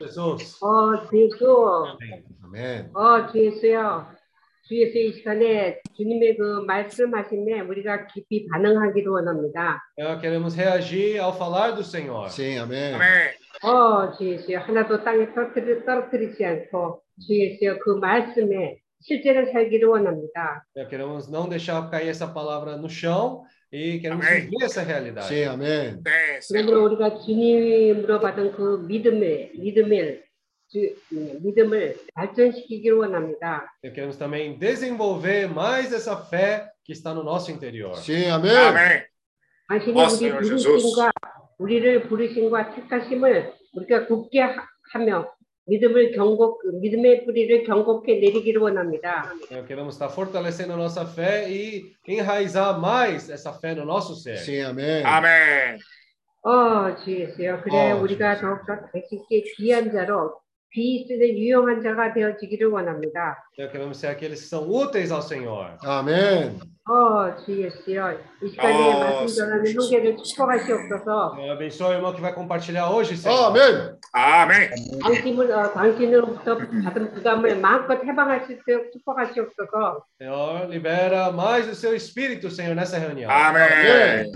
Jesus. 어, 주 예수. 아멘. 어, 주 예수요. 주 예수 이 시간에 주님의 그 말씀하심에 우리가 깊이 반응하기를 원합니다. Nós queremos reagir ao falar do Senhor. sim, amém. 아멘. 어, 주 예수요. 하나도 땅에 떨어뜨리, 떨어뜨리지 않고 주 예수요. 그 말씀에 실제로 살기를 원합니다. Nós queremos não deixar cair essa palavra no chão e queremos Amém. viver essa realidade. Sim, amém. 네, Senhor. 그러므로 우리가 주님으로 받은 그 믿음을, 믿음을, 주, 음, 믿음을 발전시키기를 원합니다. Nós queremos também desenvolver mais essa fé que está no nosso interior. Sim, amém. 아멘. 당신이 어, 우리 Senhor 부르심과 우리를 부르심과 택하심을 우리가 굳게 하- 하며 믿음을 경고 믿음의 뿌리를 경고케 내리기를 원합니다. Nós queremos estar fortalecendo a nossa fé e enraizar mais essa fé no nosso ser. Sim, amém. 아멘. 어, 주예수요. 그래 어, 우리가. 더욱더 당신께 귀한 자로 귀 쓰는 유용한 자가 되어지기를 원합니다. Nós queremos ser aqueles que são úteis ao Senhor. Amém. 어, 주예수요. 이 시간에 어, 말씀 전하는 주예수. 형제를 축복하시옵소서. Senhor, abençoe o irmão que vai compartilhar hoje, Senhor. Amém. 아멘. 당신을 어, 당신으로부터 받은 부담을 마음껏 해방할 수 있도록 축복하시옵소서. Senhor, libera mais do seu espírito, Senhor, nessa reunião. 아멘.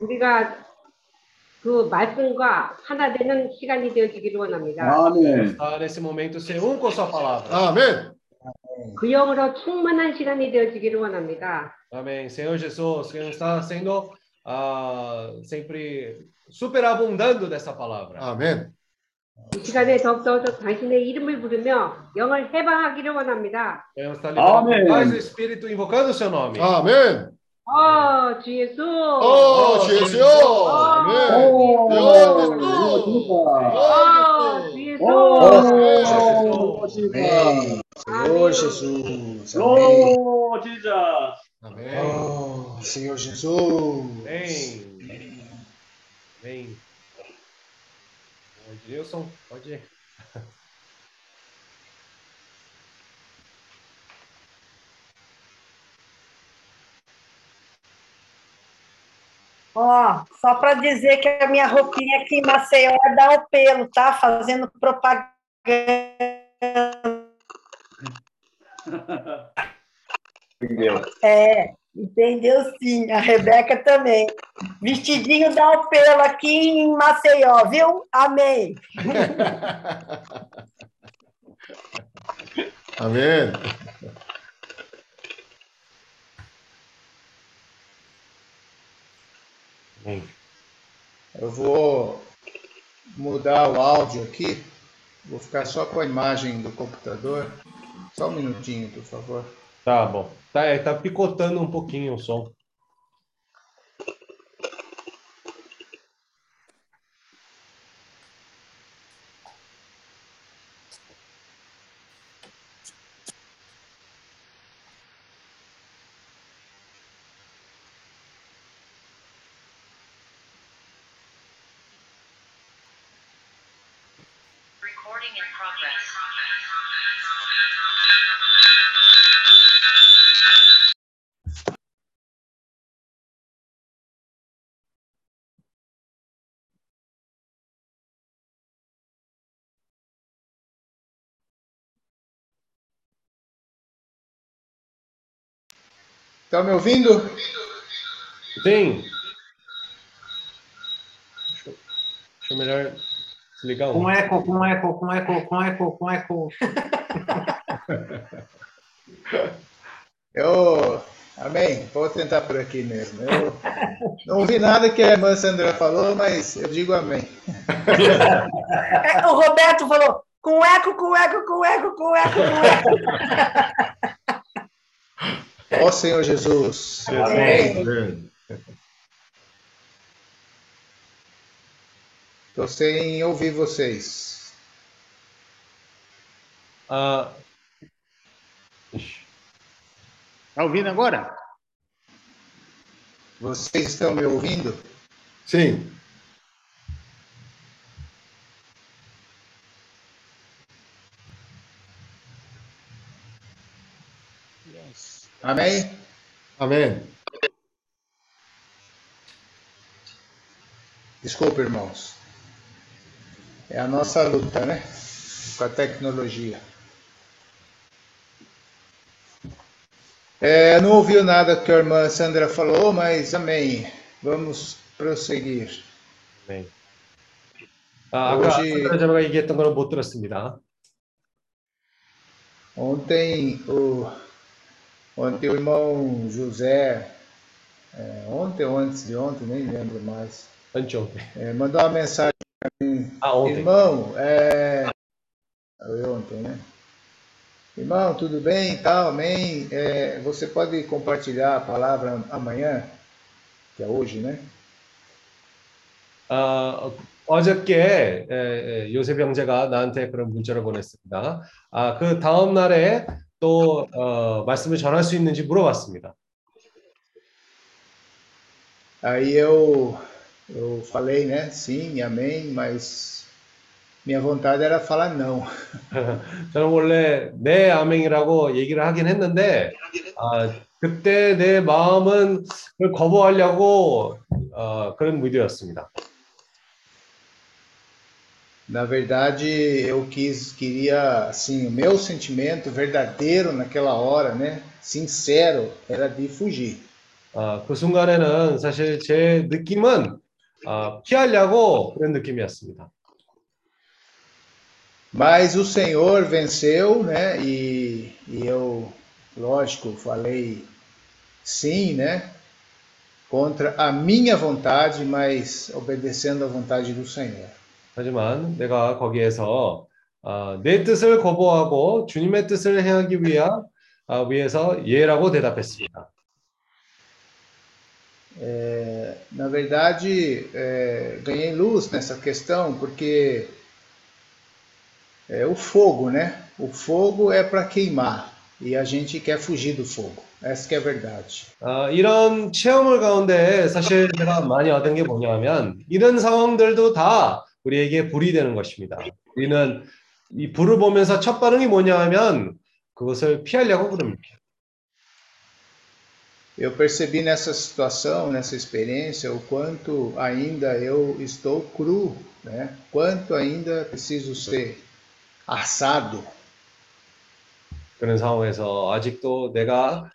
우리가 그 말씀과 하나 되는 시간이 되어지기를 원합니다. 아멘. Estar nesse momento ser um com a sua palavra. Amém. 그 영으로 충만한 시간이 되어지기를 원합니다. Amém. Senhor Jesus, que está sendo ah, sempre superabundando dessa palavra. Amém. 이 시간에 더욱더 당신의 이름을 부르며 영을 해방하기를 원합니다. Queremos estar liberando Amém. mais o Espírito, invocando o seu nome. Amém. 어, 주 예수. Oh, Jesus. Amém. 오, Deus, 어, 주 예수. 오, Jesus. Senhor Jesus. Amém. 오, Jesus. Amém. Oh, Senhor Jesus. Vem. Vem. Edilson, pode ir. Ó, só para dizer que a minha roupinha aqui em Maceió é da o pelo, tá? Fazendo propaganda. Entendeu? É, entendeu sim. A Rebeca também. Vestidinho da o pelo aqui em Maceió, viu? Amém. Amém. Eu vou mudar o áudio aqui. Vou ficar só com a imagem do computador. Só um minutinho, por favor. Tá bom. Tá, é, tá picotando um pouquinho o som. Recording in progress. Estão me ouvindo? Sim. Deixa eu, deixa eu melhor um. Com eco, com eco, com eco, com eco, com eco. Eu. Amém. Vou tentar por aqui mesmo. Eu não ouvi nada que a irmã Sandra falou, mas eu digo amém. É, o Roberto falou: com eco, com eco, com eco, com eco, com eco. Ó Senhor Jesus. Amém. Estou sem ouvir vocês. Ah, ixi. Tá ouvindo agora? Vocês estão me ouvindo? Sim. Amém? Amém. Desculpa, irmãos. É a nossa luta, né? Com a tecnologia. É, não ouviu nada que a irmã Sandra falou, mas amém. Vamos prosseguir. 네. 아, 아까 혹시- 제가 얘기했던 거는 못 들었습니다. Ontem o, ontem o irmão José, é, ontem ou antes de ontem, nem lembro mais, 왼쪽. é, mandou uma mensagem 아, 오케이. Irmão, é... Foi ontem, né? Irmão, tudo bem? Tal, amém? É, você pode compartilhar a palavra amanhã, que é hoje, né? 아, 어저께 에, 에, 요셉 형제가 나한테 그런 문자를 보냈습니다. 아, 그 다음 날에 또 어, 말씀을 전할 수 있는지 물어봤습니다. Aí eu, eu falei, né? Sim, amém, mas minha vontade era falar não. 저는 원래 네 아멘이라고 얘기를 하긴 했는데 아, 그때 내 마음은 그걸 거부하려고 어, 그런 무드였습니다. Na verdade, eu quis, queria, assim, o meu sentimento verdadeiro naquela hora, né? Sincero, era de fugir. 아, 그 순간에는 사실 제 느낌은 아, 피하려고 그런 느낌이었습니다. Mas o Senhor venceu, né? E, e eu, lógico, falei sim, né? Contra a minha vontade, mas obedecendo à vontade do Senhor. 하지만 내가 거기에서 아, 내 뜻을 거부하고 주님의 뜻을 행하기 위하, 아, 위해서 예라고 대답했습니다. É, na verdade, é, ganhei luz nessa questão porque é o fogo, né? O fogo é para queimar e a gente quer fugir do fogo. Essa que é a verdade. 아, 이런 체험을 가운데 사실 제가 많이 얻은 게 뭐냐면 이런 상황들도 다 우리에게 불이 되는 것입니다. 우리는 이 불을 보면서 첫 반응이 뭐냐 하면 그것을 피하려고 그럽니다. Eu percebi nessa situação, nessa experiência, o quanto ainda eu estou cru, né? Quanto ainda preciso ser assado. 그런 상황에서 아직도 내가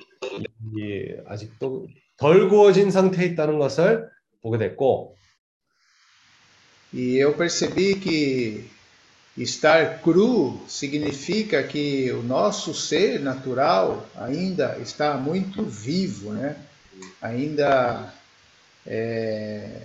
이 아직도 덜 구워진 상태에 있다는 것을 보게 됐고 E eu percebi que estar cru significa que o nosso ser natural ainda está muito vivo, né? Ainda é,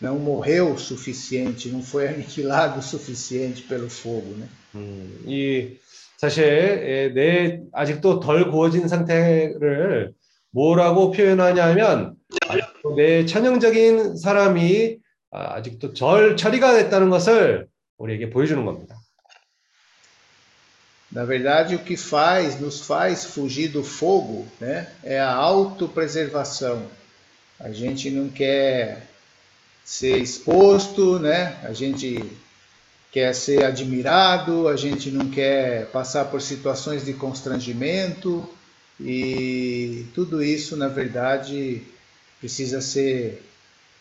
não morreu o suficiente, não foi aniquilado o suficiente pelo fogo, né? 음, 이 사실 에, 내 아직도 덜 구워진 상태를 뭐라고 표현하냐면 아직도 내 천영적인 사람이 아, 아직도 절 처리가 됐다는 것을 우리에게 보여주는 겁니다. Na verdade, o que faz, nos faz fugir do fogo, né, é a autopreservação. A gente não quer ser exposto, né? A gente quer ser admirado, a gente não quer passar por situações de constrangimento e tudo isso, na verdade, precisa ser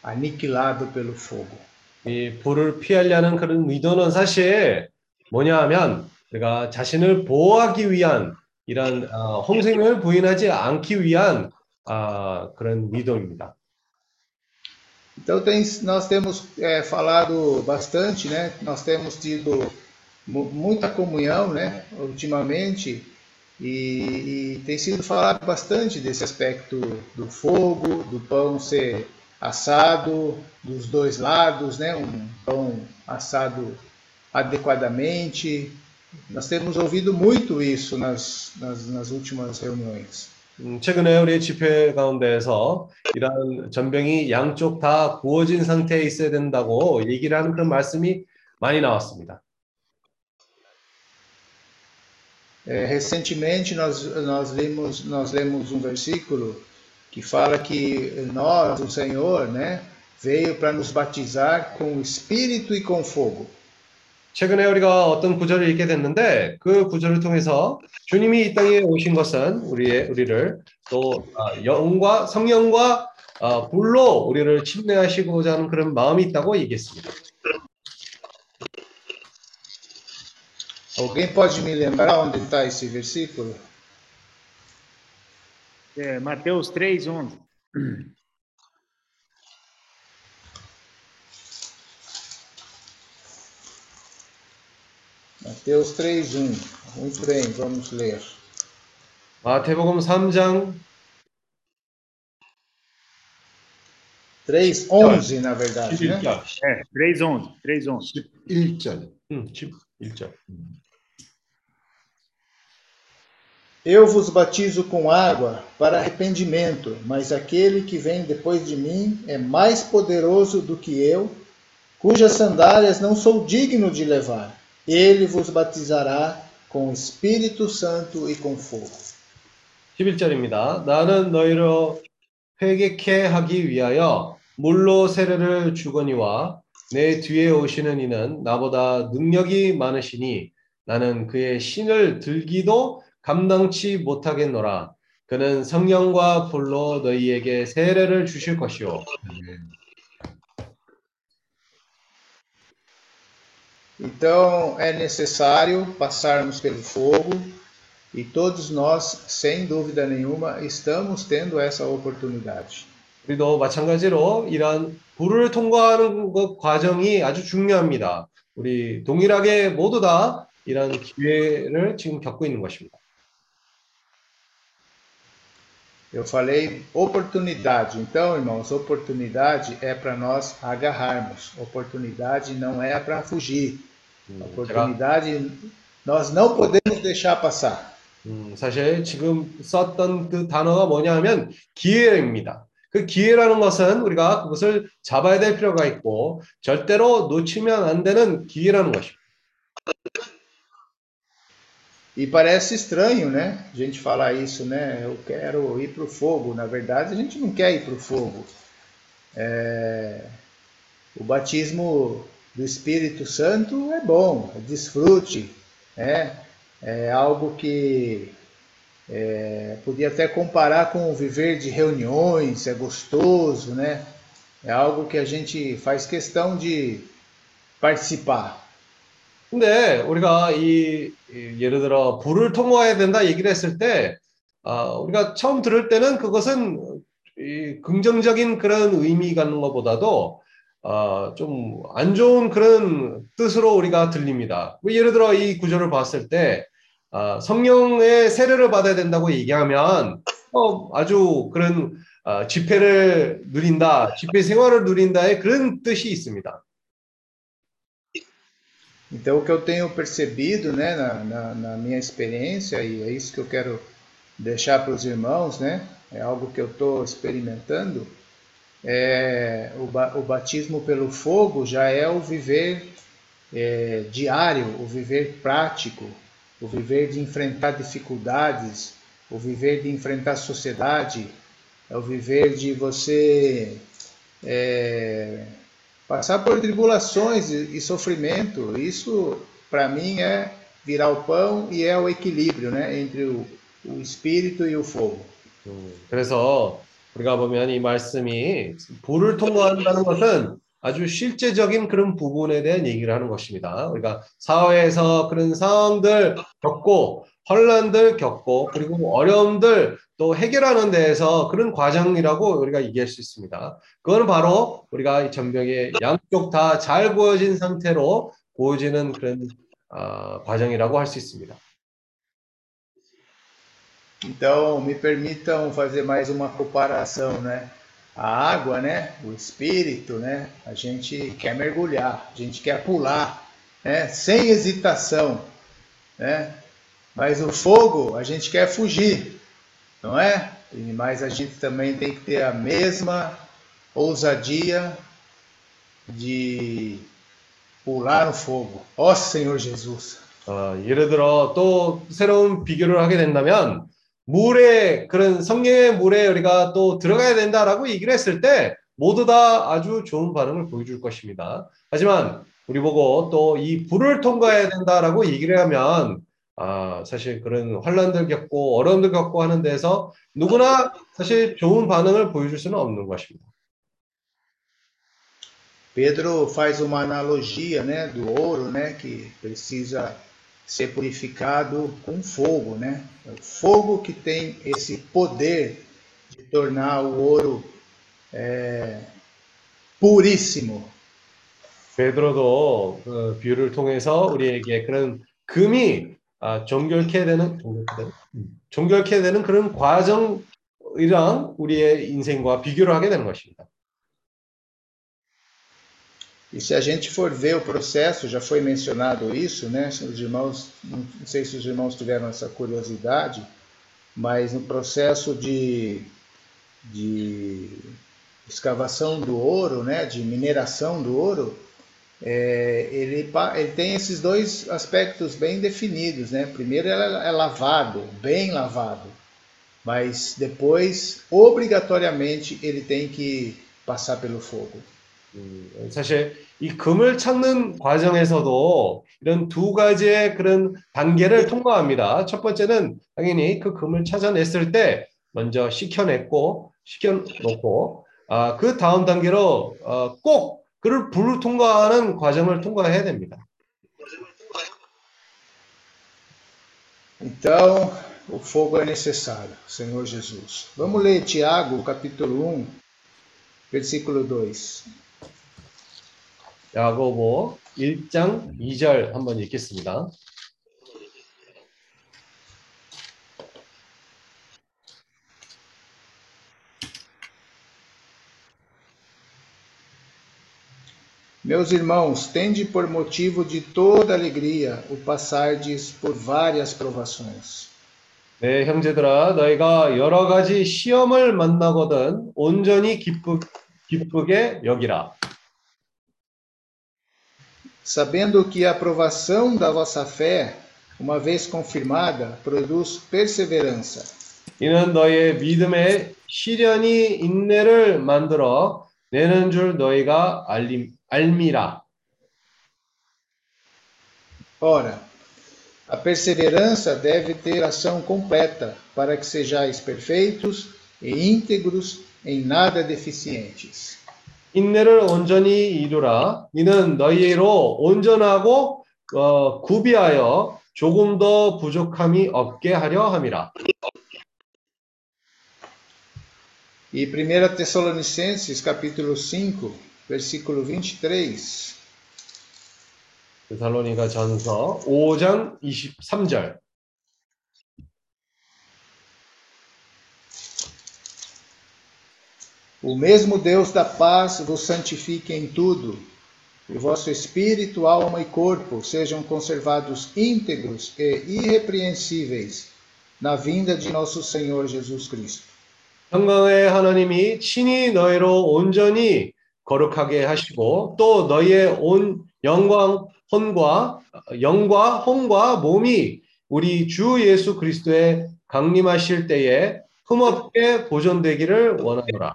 aniquilado pelo fogo. 이 불을 피하려는 그런 의도는 사실 뭐냐 하면 내가 자신을 보호하기 위한 이런 어, 홍생명을 부인하지 않기 위한 아, 그런 의도입니다. Então tem, nós temos é, falado bastante, né? Nós temos tido mu- muita comunhão, né? Ultimamente e, e tem sido falado bastante desse aspecto do fogo, do pão ser assado dos dois lados, né? Um pão assado adequadamente. Nós temos ouvido muito isso nas, nas, nas últimas reuniões. 음, 최근에 우리 집회 가운데에서 이런 전병이 양쪽 다 구워진 상태에 있어야 된다고 얘기를 하는 그런 말씀이 많이 나왔습니다. É, recentemente nós, nós, lemos, nós lemos um versículo que fala que nós, o Senhor, né, veio para nos batizar com o Espírito e com fogo. 최근에 우리가 어떤 구절을 읽게 됐는데 그 구절을 통해서 주님이 이 땅에 오신 것은 우리의 우리를 또 아, 영과 성령과 아, 불로 우리를 침례하시고자 하는 그런 마음이 있다고 얘기했습니다. Alguém pode me lembrar onde está esse versículo? É, Mateus 3, 11. Mateus 3:1. Muito bem, vamos ler. 마태복음 3장 3:11, na verdade, né? 11절. É, 3, 11. 3, 11. 11절. 음, 11절. Eu vos batizo com água para arrependimento, mas aquele que vem depois de mim é mais poderoso do que eu, cujas sandálias não sou digno de levar. Ele vos batizará com o Espírito Santo e com fogo. 11절입니다. 나는 너희로 회개케 하기 위하여 물로 세례를 주거니와 내 뒤에 오시는 이는 나보다 능력이 많으시니 나는 그의 신을 들기도 감당치 못하겠노라. 그는 성령과 불로 너희에게 세례를 주실 것이요. Então é necessário passarmos pelo fogo e todos nós, sem dúvida nenhuma, estamos tendo essa oportunidade. 우리도 마찬가지로 이러한 불을 통과하는 것 과정이 아주 중요합니다. 우리 동일하게 모두 다 이러한 기회를 지금 겪고 있는 것입니다. Eu falei oportunidade. Então, irmãos, oportunidade é para nós agarrarmos. Oportunidade não é para fugir. 음, Oportunidade nós não podemos deixar passar. 음, 사실 지금 썼던 그 단어가 뭐냐 하면 기회입니다. 그 기회라는 것은 우리가 그것을 잡아야 될 필요가 있고 절대로 놓치면 안 되는 기회라는 것입니다. E parece estranho, né? A gente falar isso, né? Eu quero ir para o fogo. Na verdade, a gente não quer ir para o fogo. É, O batismo do Espírito Santo é bom, é desfrute, né? É algo que é, podia até comparar com o viver de reuniões, é gostoso, né? É algo que a gente faz questão de participar. 근데 우리가 이, 이 예를 들어 불을 통과해야 된다 얘기를 했을 때 아, 우리가 처음 들을 때는 그것은 이 긍정적인 그런 의미 갖는 것보다도 아, 좀안 좋은 그런 뜻으로 우리가 들립니다. 뭐 예를 들어 이 구절을 봤을 때 아, 성령의 세례를 받아야 된다고 얘기하면 어, 아주 그런 아, 집회를 누린다, 집회 생활을 누린다의 그런 뜻이 있습니다. Então, o que eu tenho percebido né, na, na, na minha experiência, e é isso que eu quero deixar para os irmãos, né, é algo que eu estou experimentando, é, o, o batismo pelo fogo já é o viver é, diário, o viver prático, o viver de enfrentar dificuldades, o viver de enfrentar a sociedade, é o viver de você é, passar por tribulações e, e sofrimento. Isso, para mim, é virar o pão e é o equilíbrio né, entre o, o espírito e o fogo. 음, 그래서 우리가 보면 이 말씀이 불을 통과한다는 것은 아주 실제적인 그런 부분에 대한 얘기를 하는 것입니다. 우리가 사회에서 그런 상황들 겪고 혼란들 겪고 그리고 어려움들 또 해결하는 데에서 그런 과정이라고 우리가 얘기할 수 있습니다. 그거는 바로 우리가 이 전병에 양쪽 다 잘 구워진 상태로 구워지는 그런 아, 과정이라고 할 수 있습니다. Então, me permitam fazer mais uma comparação, né? A água, né? O espírito, né? A gente quer mergulhar, a gente quer pular, né? Sem hesitação, né? Mas o fogo, a gente quer fugir, não é? E- Mas a gente também tem que ter a mesma ousadia de pular no fogo. Ó Senhor Jesus! 어, 예를 들어 또 새로운 비교를 하게 된다면 물에 그런 성령의 물에 우리가 또 들어가야 된다라고 얘기를 했을 때 모두 다 아주 좋은 반응을 보여줄 것입니다. 하지만 우리 보고 또 이 불을 통과해야 된다라고 얘기를 하면 아, 사실 그런 환란들 겪고 어려움들 겪고 하는 데서 누구나 사실 좋은 반응을 보여줄 수는 없는 것입니다. Pedro faz uma analogia, né, do ouro, né, que precisa ser purificado com fogo, né? O fogo que tem esse poder de tornar o ouro é, puríssimo. 베드로도 그 비유를 통해서 우리에게 그런 금이 아, 정결케 되는 정결케 되는, 음, 정결케 되는 그런 과정이랑 우리의 인생과 비교를 하게 되는 것입니다. E se a gente for ver o processo, já foi mencionado isso, né? Os irmãos, não sei se os irmãos tiveram essa curiosidade, mas no processo de, de escavação do ouro, né? De mineração do ouro, é, ele, ele tem esses dois aspectos bem definidos, né? Primeiro ela é lavado, bem lavado, mas depois, obrigatoriamente, ele tem que passar pelo fogo. 음, 사실 이 금을 찾는 과정에서도 이런 두 가지의 그런 단계를 통과합니다. 첫 번째는 당연히 그 금을 찾아냈을 때 먼저 식혀냈고 식혀놓고 아, 그 다음 단계로 어, 꼭 그를 불을 통과하는 과정을 통과해야 됩니다. Então, o fogo é necessário, Senhor Jesus. Vamos ler Tiago, capítulo 1, versículo 2. 야고보 1장 2절 한번 읽겠습니다. Meus irmãos, tende por motivo de toda alegria o passardes por várias provações, 네, 형제들아, 너희가 여러 가지 시험을 만나거든 온전히 기쁘, 기쁘게 여기라. sabendo que a aprovação da vossa fé, uma vez confirmada, produz perseverança. 이는 너희의 믿음에 시련이 인내를 만들어 내는 줄 너희가 알림, 알미라. Ora, a perseverança deve ter ação completa, para que sejais perfeitos e íntegros, em nada deficientes. 인내를 온전히 이루라. 이는 너희로 온전하고 어, 구비하여 조금 더 부족함이 없게 하려 함이라. E 1 Tessalonicenses, capítulo 5, versículo 23. 데살로니가 전서 5장 23절. O mesmo Deus da paz vos santifique em tudo, e o vosso espírito, alma e corpo sejam conservados íntegros e irrepreensíveis na vinda de nosso Senhor Jesus Cristo. 평강의 하나님이 친히 너희로 온전히 거룩하게 하시고 또 너희의 온 영광 혼과 영과 혼과 몸이 우리 주 예수 그리스도의 강림하실 때에 흠없게 보존되기를 원하노라.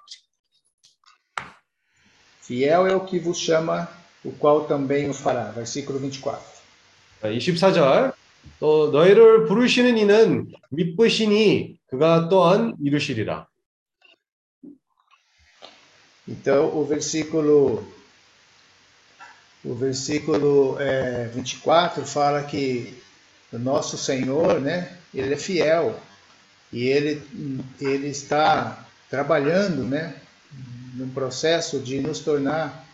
Fiel é o que vos chama, o qual também o fará. Versículo 24. 24절 또 너희를 부르시는 이는 미쁘시니 그가 또한 이루시리라. Então, o versículo, o versículo é, 24 fala que o nosso Senhor, né, ele é fiel e ele, ele está trabalhando, né, no processo de nos tornar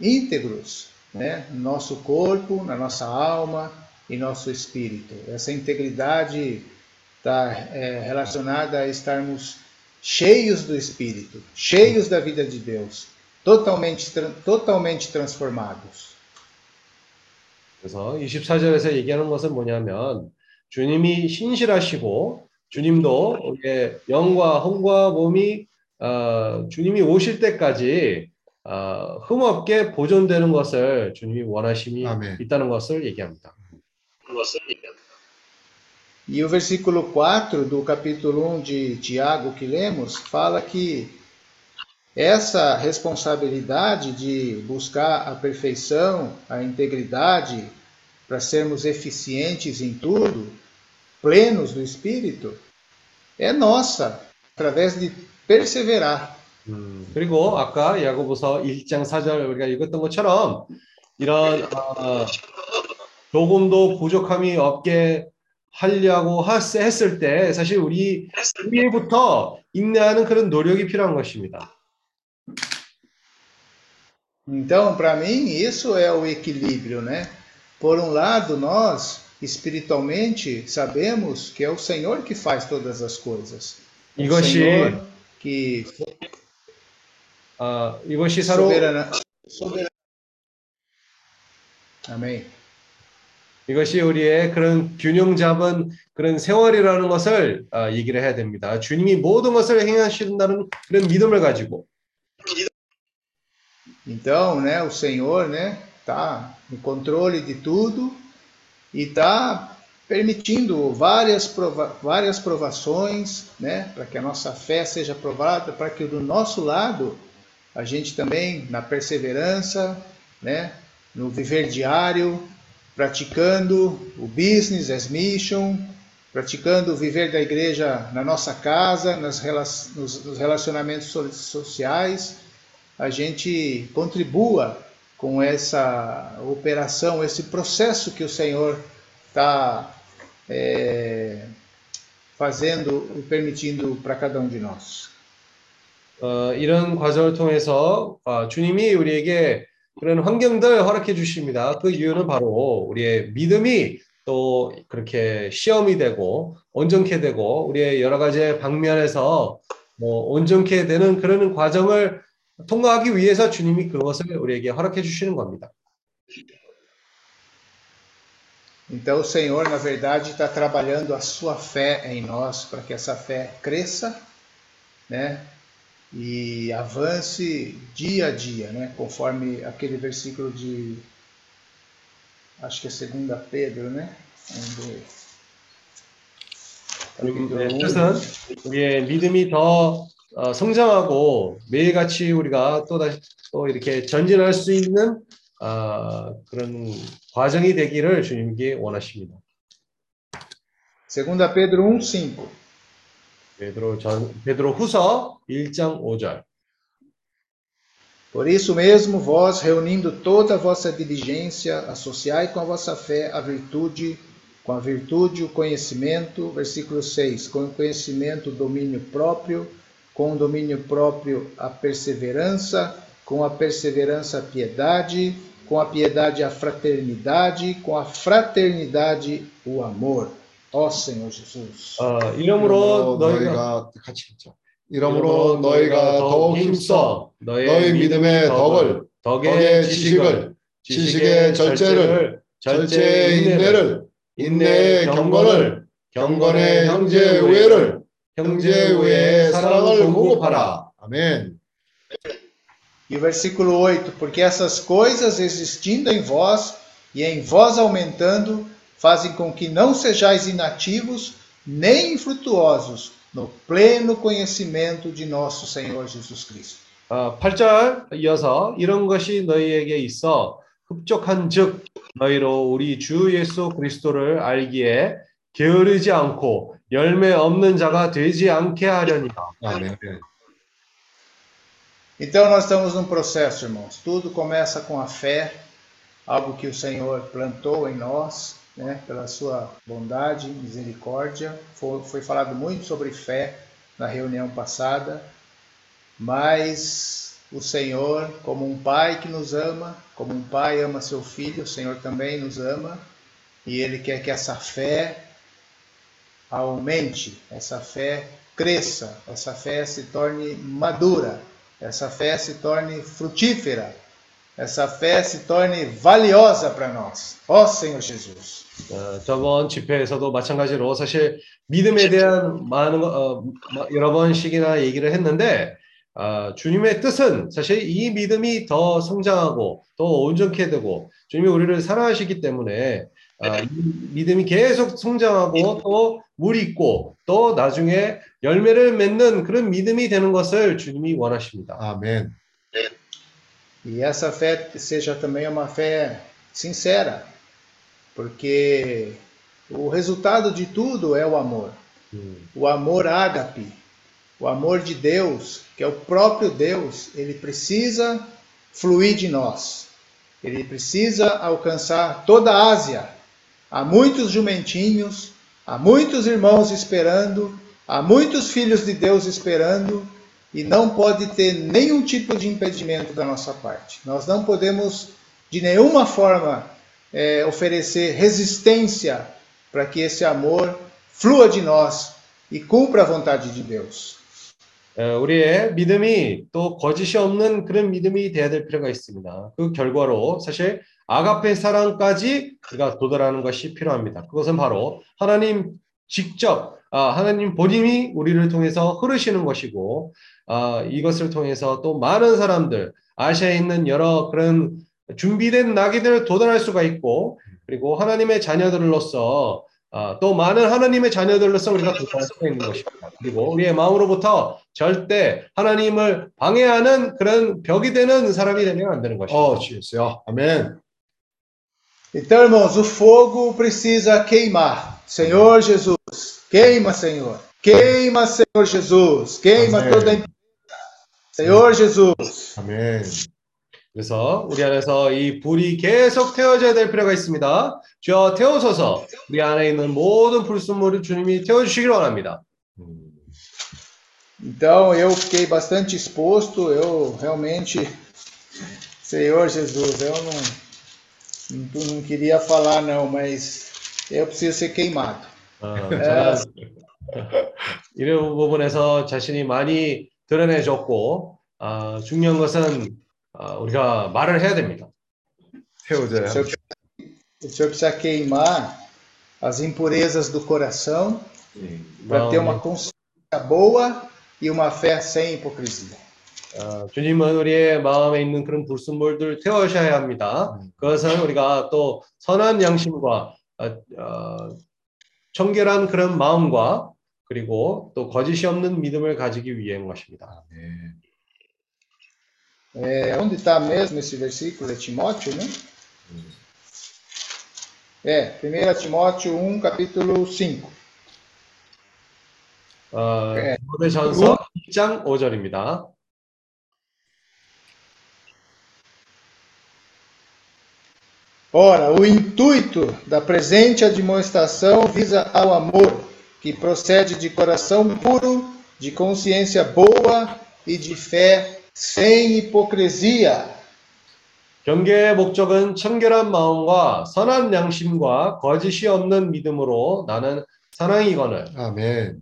íntegros, né, no nosso corpo, na nossa alma e nosso espírito. Essa integridade está é, relacionada a estarmos cheios do Espírito, cheios da vida de Deus, totalmente, totalmente transformados. 그래서 24절에서 얘기하는 것은 뭐냐면 주님이 신실하시고 주님도 영과 혼과 몸이 어, 주님이 오실 때까지 어, 흠없게 보존되는 것을 주님이 원하심이 아멘. 있다는 것을 얘기합니다. E o versículo 4 do capítulo 1 de Tiago que lemos fala que essa responsabilidade de buscar a perfeição, a integridade, para sermos eficientes em tudo, plenos do Espírito, é nossa, através de perseverar. 음, 그리고 아까 야고보서 1장 4절 우리가 읽었던 것처럼 이런 어, 조금도 부족함이 없게 하려고 하스- 했을 때 사실 우리 우리부터 인내하는 그런 노력이 필요한 것입니다. Então, para mim, isso é o equilíbrio, né? Por um lado, nós, espiritualmente, sabemos que é o Senhor que faz todas as coisas. O 이것이 Senhor que 아, 이것이 서로 soberana, soberana. Amém. 이것이 우리의 그런 균형 잡은 그런 생활이라는 것을 아, 얘기를 해야 됩니다. 주님이 모든 것을 행하신다는 그런 믿음을 가지고 Então, né, o Senhor, né, tá no controle de tudo e tá permitindo várias prova várias provações, né, para que a nossa fé seja provada, para que do nosso lado a gente também na perseverança, né, no viver diário, praticando o business as mission, praticando o viver da igreja na nossa casa, nas rela nos, nos relacionamentos so sociais, a gente contribua com essa operação, esse processo que o Senhor está é, fazendo e permitindo para cada um de nós. 어, 이런 과정을 통해서 어, 주님이 우리에게 그런 환경들 허락해 주십니다. 그 이유는 바로 우리의 믿음이 또 그렇게 시험이 되고 온전케 되고 우리의 여러 가지 방면에서 뭐 온전케 되는 그런 과정을 통과하기 위해서 주님이 그것을 우리에게 허락해 주시는 겁니다. Então o Senhor, na verdade, está trabalhando a sua fé em nós para que essa fé cresça, né? E avance dia a dia, né? Conforme aquele versículo de, acho que é 2 Pedro, né? Vamos ver. Capítulo 네, 1. 뜻은 우리의 믿음이 더 어, 성장하고 매일같이 우리가 또 다시 또 이렇게 전진할 수 있는 어, 그런 과정이 되기를 주님께 원하십니다. 2 Pedro 1, 5. 베드로 전 베드로 후서 1장 5절. Por isso mesmo, vós, reunindo toda a vossa diligência, associai com a vossa fé a virtude, com a virtude o conhecimento, versículo 6, com o conhecimento o domínio próprio, com o domínio próprio a perseverança, com a perseverança a piedade, com a piedade a fraternidade, com a fraternidade o amor. Ó Senhor Jesus. 어, 이러므로 너희가 너희가 같이 읽자. 이러므로 너희가 더욱 힘써 너희 믿음의 덕을 덕의 지식을 지식의 절제를 절제의 인내를 인내의 경건을 경건의 형제 우애를 형제 우애의 사랑을 공급하라. 아멘. E o versículo 8: Porque essas coisas existindo em vós e em vós aumentando, fazem com que não sejais inativos nem infrutuosos no pleno conhecimento de nosso Senhor Jesus Cristo. 어, 8절 이어서 이런 것이 너희에게 있어 흡족한즉 너희로 우리 주 예수 그리스도를 알기에 게으르지 않고 열매 없는 자가 되지 않게 하려니라. 아멘. Então nós estamos num processo, irmãos. Tudo começa com a fé, algo que o Senhor plantou em nós, né, pela sua bondade, misericórdia. Foi, foi falado muito sobre fé na reunião passada, mas o Senhor, como um pai que nos ama, como um pai ama seu filho, o Senhor também nos ama e Ele quer que essa fé aumente, essa fé cresça, essa fé se torne madura, essa fé se torne frutífera, essa fé se torne valiosa para nós. Ó Senhor Jesus. 어, 저번 집회에서도 마찬가지로 사실 믿음에 대한 많은 거- 어, 마- 여러 번씩이나 얘기를 했는데 아, 주님의 뜻은 사실 이 믿음이 더 성장하고 더 온전케 되고 주님이 우리를 사랑하시기 때문에 아, 이 믿음이 계속 성장하고 또물 있고 또 나중에 열매를 맺는 그런 믿음이 되는 것을 주님이 원하십니다. 아멘. E essa fé seja também uma fé sincera, porque o resultado de tudo é o amor. 음, O amor ágape, o amor de Deus, que é o próprio Deus, ele precisa fluir de nós. Ele precisa alcançar toda a Ásia, há muitos jumentinhos, há muitos irmãos esperando, há muitos filhos de Deus esperando, e não pode ter nenhum tipo de impedimento da nossa parte. Nós não podemos, de nenhuma forma, é, oferecer resistência para que esse amor flua de nós e cumpra a vontade de Deus. 어, 우리의 믿음이 또 거짓이 없는 그런 믿음이 돼야 될 필요가 있습니다. 그 결과로 사실 아가페 사랑까지 우리가 도달하는 것이 필요합니다. 그것은 바로 하나님 직접 아, 하나님 본인이 우리를 통해서 흐르시는 것이고 아, 이것을 통해서 또 많은 사람들 아시아에 있는 여러 그런 준비된 나귀들 도달할 수가 있고 그리고 하나님의 자녀들로서 아, 또 많은 하나님의 자녀들로서 우리가 도달할 수가 있는 것입니다. 그리고 우리의 마음으로부터 절대 하나님을 방해하는 그런 벽이 되는 사람이 되면 안 되는 것입니다. Oh, Jesus. Amém. Então, irmãos, o fogo precisa queimar. Senhor Jesus, queima, Senhor. Queima, Senhor Jesus. Queima Amém. toda a impureza. Senhor Jesus. Amém. 그래서 우리 안에서 이 불이 계속 태워져야 될 필요가 있습니다. 주여 태우소서 우리 안에 있는 모든 불순물을 주님이 태워주시길 원합니다. Então, eu fiquei bastante exposto. Eu realmente, Senhor Jesus, eu não, não, não queria falar, não, mas eu preciso ser queimado. 어, 이런 부분에서 자신이 많이 드러내줬고 아, 중요한 것은 아, 우리가 말을 해야 됩니다. 태우자. O Senhor, o Senhor precisa queimar as impurezas do coração para ter uma consciência boa e uma fé sem hipocrisia. 어, 주님은 우리의 마음에 있는 그런 불순물들 태워셔야 합니다. 그것은 우리가 또 선한 양심과 어, 어, 청결한 그런 마음과 그리고 또 거짓이 없는 믿음을 가지기 위한 것입니다. Amém. É, onde está mesmo esse versículo? É Timóteo, né? É, 1 Timóteo 1, capítulo 5. 어, 네. 디모데전서 2장 5절입니다. Ora, o intuito da presente admoestação visa ao amor, que procede de coração puro, de consciência boa e de fé sem hipocrisia. 경계의 목적은 청결한 마음과 선한 양심과 거짓이 없는 믿음으로 나는 사랑이거늘. Amém.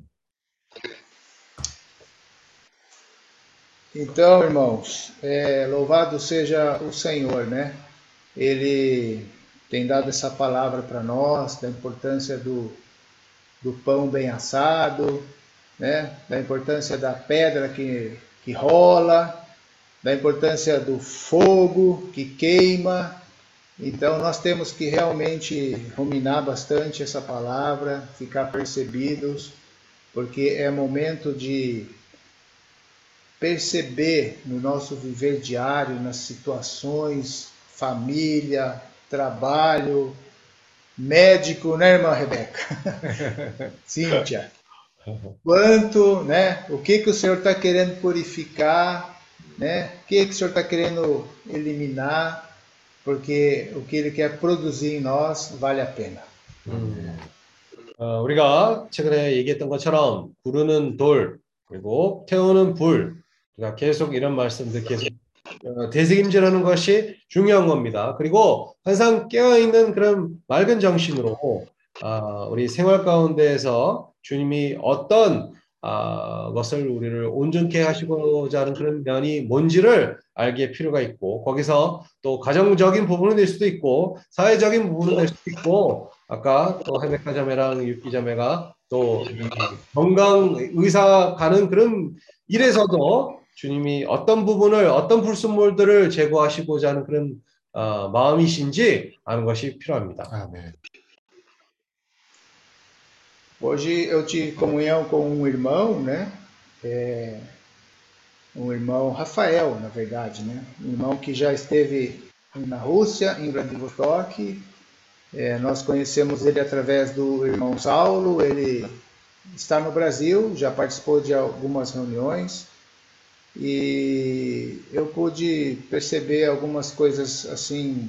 Então, irmãos, é, louvado seja o Senhor, né? Ele tem dado essa palavra para nós, da importância do, do pão bem assado, né? Da importância da pedra que, que rola, da importância do fogo que queima. Então, nós temos que realmente ruminar bastante essa palavra, ficar percebidos, porque é momento de perceber no nosso viver diário, nas situações, família, trabalho, médico, né, irmã Rebeca? Cíntia. Quanto, né? O que, que o Senhor está querendo purificar, né? O que, que o Senhor está querendo eliminar, porque o que Ele quer produzir em nós vale a pena. 어, 우리가 최근에 얘기했던 것처럼 구르는 돌 그리고 태우는 불 우리가 계속 이런 말씀들 계속 어, 되새김질하는 것이 중요한 겁니다. 그리고 항상 깨어있는 그런 맑은 정신으로 아, 우리 생활 가운데에서 주님이 어떤 아, 것을 우리를 온전케 하시고자 하는 그런 면이 뭔지를 알게 필요가 있고 거기서 또 가정적인 부분은 될 수도 있고 사회적인 부분은 될 수도 있고 아까 또 헤베카 자매랑 육기 자매가 또 건강 의사 가는 그런 일에서도 주님이 어떤 부분을 어떤 불순물들을 제거하시고자 하는 그런 어, 마음이신지 아는 것이 필요합니다. Amém. Hoje eu tive comunhão com um irmão, né? É, um irmão Rafael, na verdade, né? Um irmão que já esteve na Rússia, em Vladivostok. É, nós conhecemos ele através do irmão Saulo. Ele está no Brasil, já participou de algumas reuniões E eu pude perceber algumas coisas assim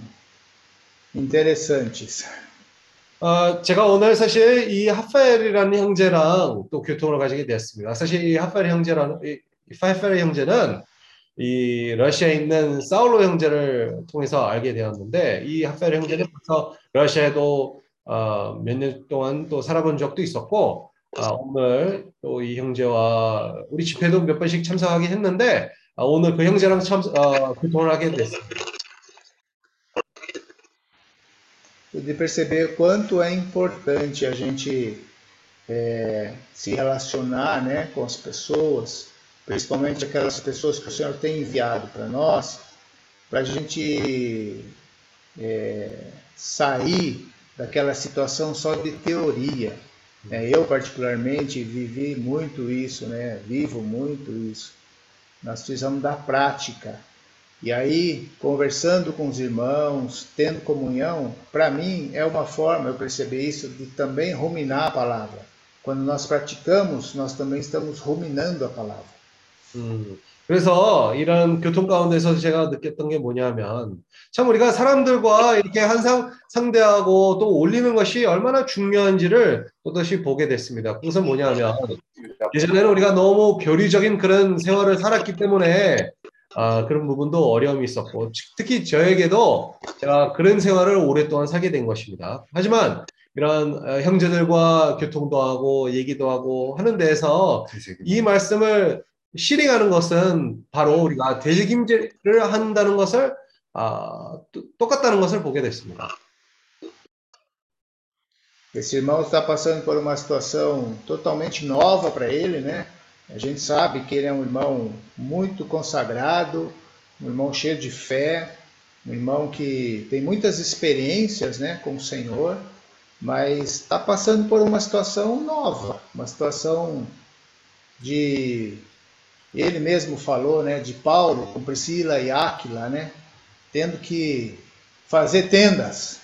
interessantes. 어, 제가 오늘 사실 이 하파엘이라는 형제랑 또 교통을 가지게 되었습니다. 사실 이 하파엘 형제라는 이, 이 하파엘 형제는 이 러시아에 있는 사울로 형제를 통해서 알게 되었는데 이 하파엘 형제는 벌써 러시아에도 어, 몇 년 동안 또 살아본 적도 있었고 아, 오늘 또 이 형제와 우리 집회도 몇 번씩 참석하긴 했는데 아, 오늘 그 형제랑 참 어, 교통을 하게 됐습니다. de perceber quanto é importante a gente é, se relacionar né, com as pessoas, principalmente aquelas pessoas que o Senhor tem enviado para nós, para a gente é, sair daquela situação só de teoria. né? eu, particularmente, vivi muito isso, né? vivo muito isso. Nós precisamos da prática. E aí, conversando com os irmãos, tendo comunhão, para mim é uma forma, eu percebi isso, de também ruminar a palavra. Quando nós praticamos, nós também estamos ruminando a palavra. 음, 그래서 이런 교통 가운데서 제가 느꼈던 게 뭐냐면, 참 우리가 사람들과 이렇게 항상 상대하고 또 올리는 것이 얼마나 중요한지를 또다시 보게 됐습니다. 그것은 뭐냐면, 예전에는 우리가 너무 교리적인 그런 생활을 살았기 때문에, 아, 그런 부분도 어려움이 있었고, 특히 저에게도 제가 그런 생활을 오랫동안 살게 된 것입니다. 하지만, 이런 어, 형제들과 교통도 하고, 얘기도 하고 하는 데에서 이 말씀을 실행하는 것은 바로 우리가 되새김질을 한다는 것을 아, 또- 똑같다는 것을 보게 됐습니다. Esse irmão está passando por uma situação totalmente nova para ele, né? A gente sabe que ele é um irmão muito consagrado, um irmão cheio de fé, um irmão que tem muitas experiências, né, com o Senhor, mas está passando por uma situação nova, uma situação de ele mesmo falou, né, de Paulo com Priscila e Áquila, né, tendo que fazer tendas.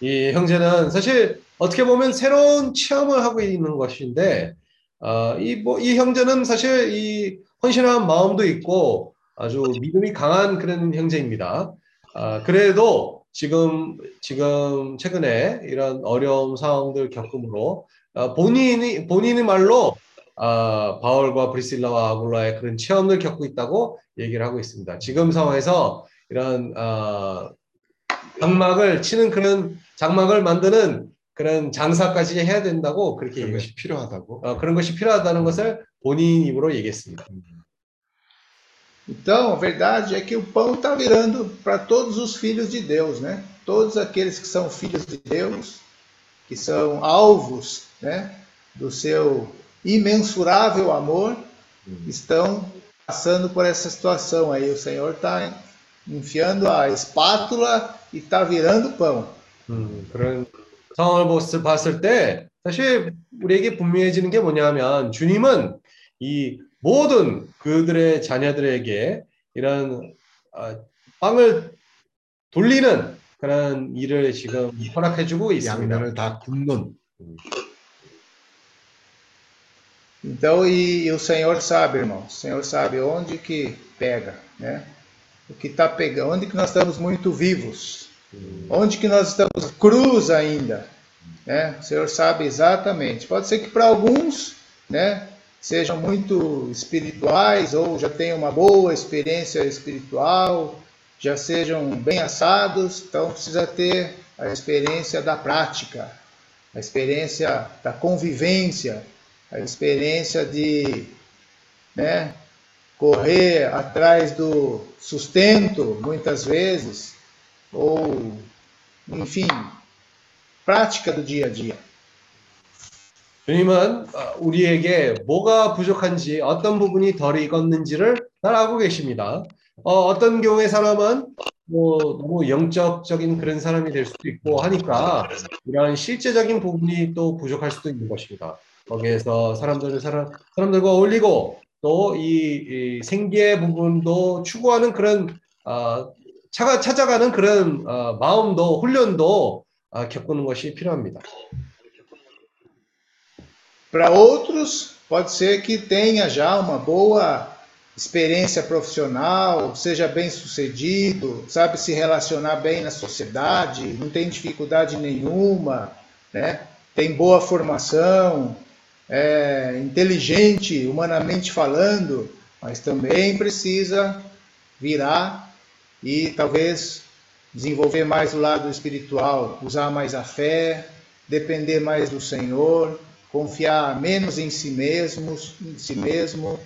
이 형제는 사실 어떻게 보면 새로운 체험을 하고 있는 것인데, 어, 이, 뭐, 이 형제는 사실 이 헌신한 마음도 있고 아주 믿음이 강한 그런 형제입니다. 아, 그래도 지금, 지금 최근에 이런 어려운 상황들 겪음으로 아, 본인이, 본인의 말로 아, 바울과 브리실라와 아굴라의 그런 체험을 겪고 있다고 얘기를 하고 있습니다. 지금 상황에서 이런 아, 장막을 치는 그런 장막을 만드는 그런 장사까지 해야 된다고 그렇게 그런 것이 필요하다고. 어, 그런 것이 필요하다는 것을 본인 입으로 얘기했습니다. Então, a verdade é que o pão está virando para todos os filhos de Deus, né? Todos aqueles que são filhos de Deus, que são alvos, né, do seu imensurável amor, estão passando por essa situação aí. O Senhor está enfiando a espátula e está virando pão. 음, 그런 상황을 봤을, 봤을 때 사실 우리에게 분명해지는 게 뭐냐면 주님은 이 모든 그들의 자녀들에게 이런 아, 빵을 돌리는 그런 일을 지금 허락해주고 있습니다. 양면을 다 굽는. Então, e, e o Senhor sabe, irmão, o Senhor sabe onde que pega, né? O que está pegando, onde que nós estamos muito vivos, onde que nós estamos cruz ainda, né? O Senhor sabe exatamente. Pode ser que para alguns, né, sejam muito espirituais ou já tenham uma boa experiência espiritual, já sejam bem assados, então precisa ter a experiência da prática, a experiência da convivência, a experiência de né, correr atrás do sustento, muitas vezes, ou, enfim, prática do dia a dia. 주님은 어, 우리에게 뭐가 부족한지 어떤 부분이 덜 익었는지를 잘 알고 계십니다. 어, 떤 경우에 사람은 뭐 너무 영적적인 그런 사람이 될 수도 있고 하니까 이런 실제적인 부분이 또 부족할 수도 있는 것입니다. 거기에서 사람들을 사람, 사람들과 어울리고 또이 생계의 부분도 추구하는 그런 어, 차가 찾아가는 그런 어, 마음도 훈련도 어, 겪는 것이 필요합니다. Para outros, pode ser que tenha já uma boa experiência profissional, seja bem sucedido, sabe se relacionar bem na sociedade, não tem dificuldade nenhuma, né? tem boa formação, é inteligente humanamente falando, mas também precisa virar e talvez desenvolver mais o lado espiritual, usar mais a fé, depender mais do Senhor, confiar menos em si mesmos, em si mesmo.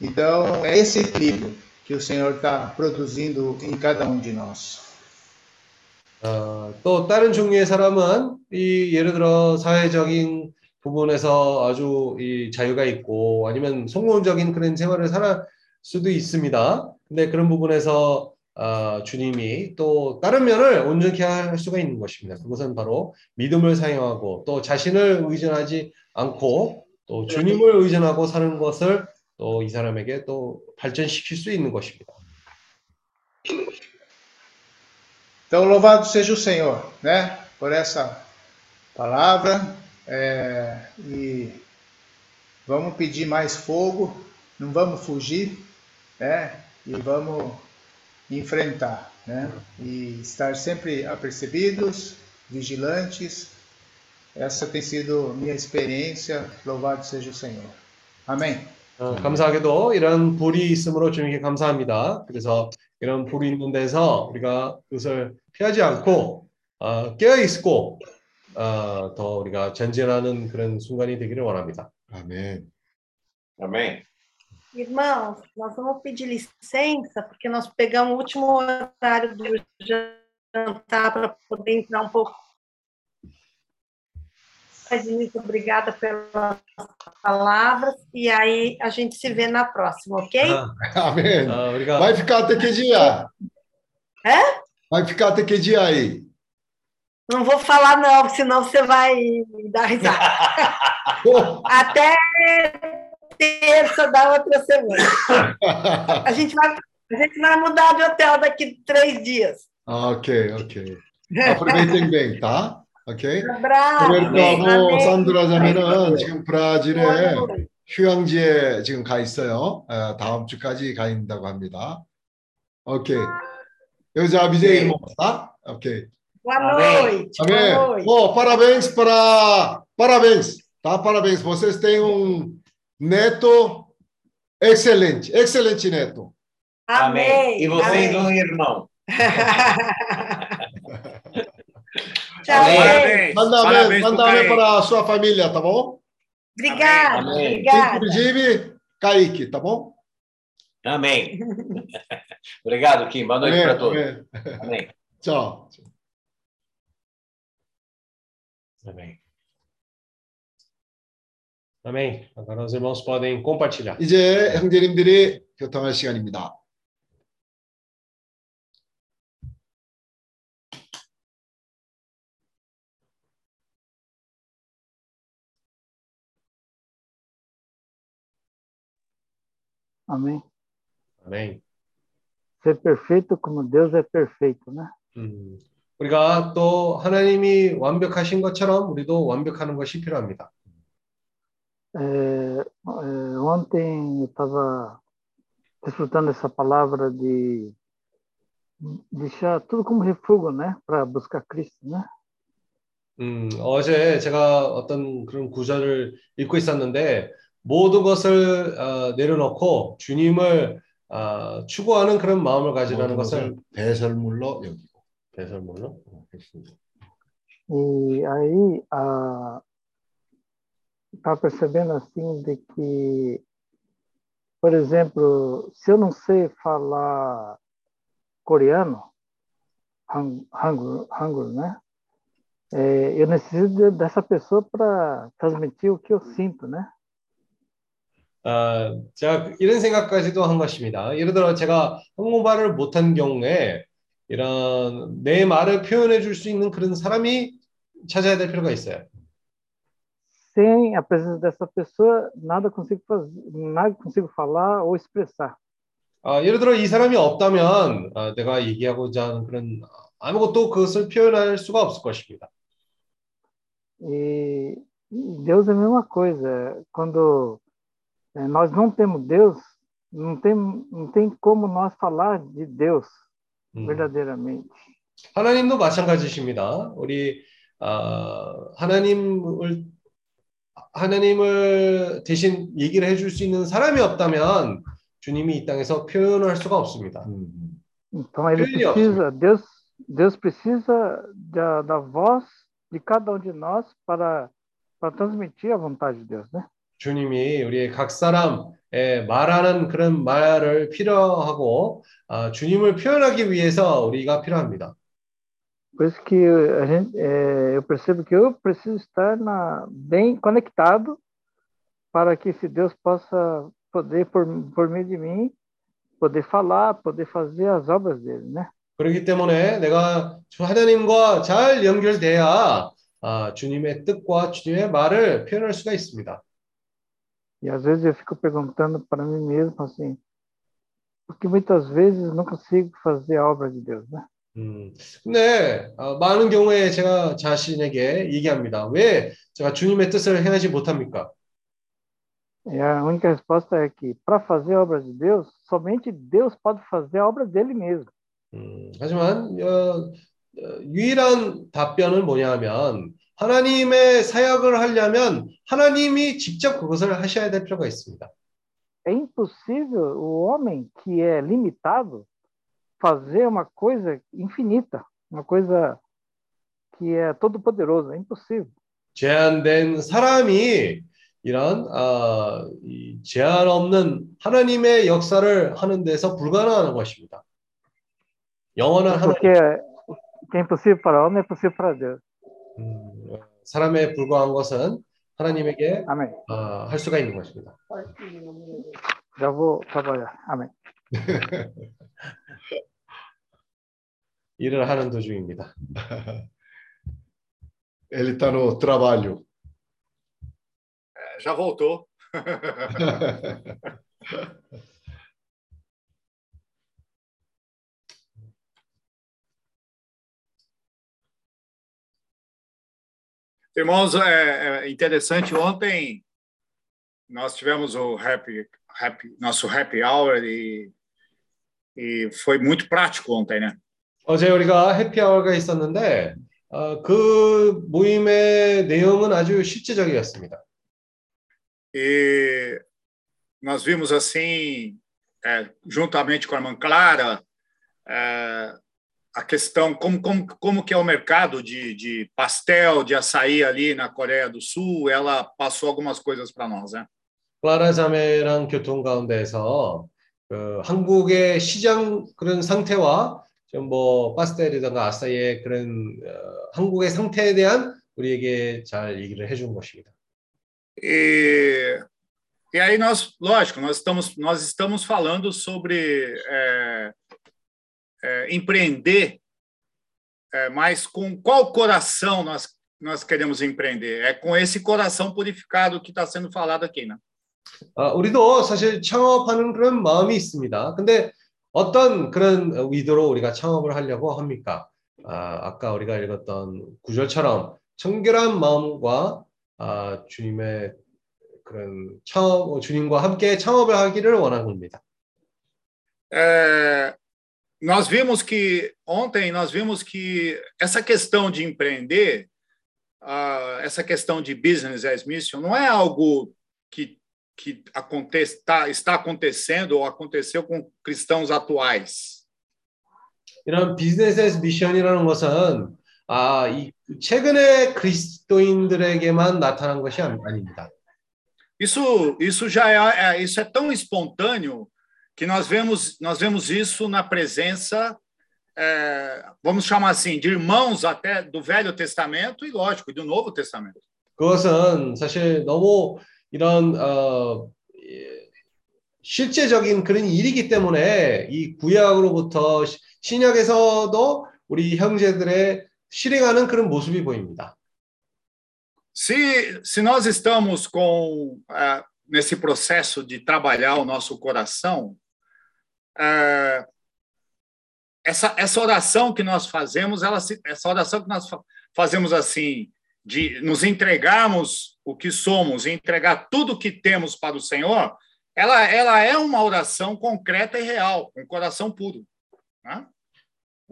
Então, é esse equilíbrio que o Senhor está produzindo em cada um de nós. 어, 또 다른 종류의 사람은 이 예를 들어 사회적인 부분에서 아주 이 자유가 있고 아니면 성공적인 그런 생활을 살 수도 있습니다. 근데 그런 부분에서 아, 주님이 또 다른 면을 온전히 할 수가 있는 것입니다. 그것은 바로 믿음을 사용하고 또 자신을 의존하지 않고 또 주님을 의존하고 사는 것을 또 이 사람에게 또 발전시킬 수 있는 것입니다. Então, louvado seja o Senhor, né, por essa palavra. é, e vamos pedir mais fogo, não vamos fugir, né, e vamos enfrentar, né, e estar sempre apercebidos, vigilantes. Essa tem sido minha experiência. Louvado seja o Senhor. Amém. 어, 감사하게도 이런 불이 있으므로 주님께 감사합니다. 그래서 이런 불이 있는 데서 우리가 그것을 피하지 않고 어, 깨어 있고 어, 더 우리가 전진하는 그런 순간이 되기를 원합니다. 아멘. Amém. Irmãos, nós vamos pedir licença, porque nós pegamos o último horário do jantar para poder entrar um pouco. Mas, Muito obrigada pelas palavras, e aí a gente se vê na próxima, ok? 아, 아멘. 어, 우리가 Vai ficar até que dia? É? Vai ficar até que dia aí? Não vou falar, não, senão você vai dar risada. Oh, Até terça da outra semana. A gente vai, a gente vai mudar de hotel daqui três dias. 아, ok, ok. Aproveitem bem, tá? Ok? Abraço. 로베르토하고 Amém. 산드라 자매는 지금 브라질에 Boa noite. 휴양지에 지금 가 있어요. 에, 다음 주까지 가 있다고 합니다. 오케이. 여자 미제 네. 이름 없다? 오케이. Boa Amém. noite. Boa Amém. noite. Oh, parabéns para parabéns, tá? Parabéns. Vocês têm um neto excelente, excelente neto. Amém. E vocês Amém. um irmão. Tchau. Parabéns. Manda Parabéns manda Kaique. para a sua família, tá bom? Obrigada. Amém. Obrigada. Inclusive, Kaique, tá bom? Amém. Obrigado, Kim. Boa noite para todos. amém. Amém. Tchau. 아멘. 아멘. Agora os irmãos podem compartilhar. 이제 형제님들이 교통할 시간입니다. Amém. 아멘. Ser perfeito como Deus é perfeito, né? 음, 우리가 또 하나님이 완벽하신 것처럼 우리도 완벽하는 것이 필요합니다. É, ontem eu estava desfrutando essa palavra de deixar tudo como refúgio, né? Para buscar Cristo, né? 음, 어제 제가 어떤 그런 구절을 읽고 있었는데 모든 것을 어, 내려놓고 주님을 어, 추구하는 그런 마음을 가지라는 것을 배설물로 여기고. 배설물로 E aí a tá percebendo assim de que, por exemplo, se eu não sei falar coreano, hang- hangul, hangul, né? É, eu necessito de- dessa pessoa para transmitir o que eu sinto, né? 아, 제가 이런 생각까지도 한 것입니다. 예를 들어 제가 한국말을 못한 경우에 이런 내 말을 표현해 줄 수 있는 그런 사람이 찾아야 될 필요가 있어요. Sem a presença dessa pessoa, nada consigo fazer, nada consigo falar ou expressar. 아, 예를 들어 이 사람이 없다면 아, 내가 얘기하고자 하는 그런 아무것도 그것을 표현할 수가 없을 것입니다. E, e Deus é a mesma coisa. Quando eh, nós não temos Deus, não tem, não tem como nós falar de Deus 음. verdadeiramente. 하나님도 마찬가지십니다. 우리 아, 하나님을 하나님을 대신 얘기를 해줄 수 있는 사람이 없다면 주님이 이 땅에서 표현할 수가 없습니다. Então ele Filho. precisa, Deus, Deus precisa da, da voz de cada um de nós para, para transmitir a vontade de Deus, né? 주님이 우리의 각 사람의 말하는 그런 말을 필요하고 아, 주님을 표현하기 위해서 우리가 필요합니다. Por isso que a gente, é, eu percebo que eu preciso estar na, bem conectado para que esse Deus possa poder, por, por meio de mim, poder falar, poder fazer as obras dele, né? 그렇기 때문에 내가 주 하나님과 잘 연결돼야 아, 주님의 뜻과 주님의 말을 표현할 수가 있습니다. E às vezes eu fico perguntando para mim mesmo assim, porque muitas vezes não consigo fazer a obra de Deus, né? 음, 근데 어, 많은 경우에 제가 자신에게 얘기합니다. 왜 제가 주님의 뜻을 행하지 못합니까? E a única resposta é que para fazer a obra de Deus, somente Deus pode fazer a obra dele mesmo. 음, 하지만 어, 어, 유일한 답변은 뭐냐 하면 하나님의 사역을 하려면 하나님이 직접 그것을 하셔야 될 필요가 있습니다. É impossível o homem que é limitado fazer uma coisa infinita, uma coisa que é todo poderoso, é impossível. 제한된 사람이 이런 어, 이 제한 없는 하나님의 역사를 하는 데서 불가능한 것입니다. 영원한 하나님, Porque é impossível para o homem é possível para Deus. 음, 사람에 불과한 것은 하나님에게 Amém. 어, 할 수가 있는 것입니다. Já vou trabalhar. Amém. 일을 하는 도중입니다. Ele está no trabalho. Já voltou. Irmãos, é, é interessante. Ontem nós tivemos o happy, happy, nosso happy hour e, e foi muito prático ontem, né? 어제 우리가 해피아워가 있었는데 어, 그 모임의 내용은 아주 실제적이었습니다. E nós vimos assim, é, juntamente com a irmã Clara, é, a questão como, como, como que é o mercado de, de pastel, de açaí ali na Coreia do Sul. Ela passou algumas coisas para nós, né? 클라라 자매랑 교통 가운데에서 그 한국의 시장 그런 상태와 좀 뭐 파스텔이든가 아싸이의 그런 어, 한국의 상태에 대한 우리에게 잘 얘기를 해준 것입니다. E, e aí nós, lógico, nós estamos, nós estamos falando sobre é, é, empreender, é, mas com qual coração nós, nós queremos empreender? É com esse coração purificado que está sendo falado aqui, né? 아, 우리도 사실 창업하는 그런 마음이 있습니다. 근데 어떤 그런 의도로 우리가 창업을 하려고 합니까? 아, 아까 우리가 읽었던 구절처럼 청결한 마음과 아, 주님의 그런 창업, 주님과 함께 창업을 하기를 원하는 겁니다. É, nós vimos que ontem nós vimos que essa questão de empreender, ah, essa questão de business as mission, não é algo que que acontece, está, está acontecendo ou aconteceu com cristãos atuais. 이런 비즈니스 미션이라는 것은 아, 이 최근에 그리스도인들에게만 나타난 것이 아니- 아닙니다. Isso, isso já é, é- isso é tão espontâneo que nós vemos, nós vemos isso na presença, é, vamos chamar assim, de irmãos até do Velho Testamento e, lógico, do Novo Testamento. 그것은 사실 너무 이런 어, 예, 실제적인 그런 일이기 때문에 이 구약으로부터 시- 신약에서도 우리 형제들의 실행하는 그런 모습이 보입니다. Se, se nós estamos com ah, nesse processo de trabalhar o nosso coração, ah, essa, essa oração que nós fazemos, ela, se- essa oração que nós fa- fazemos assim, de nos entregarmos o que somos e entregar tudo o que temos para o Senhor, ela, ela é uma oração concreta e real, com coração puro. né?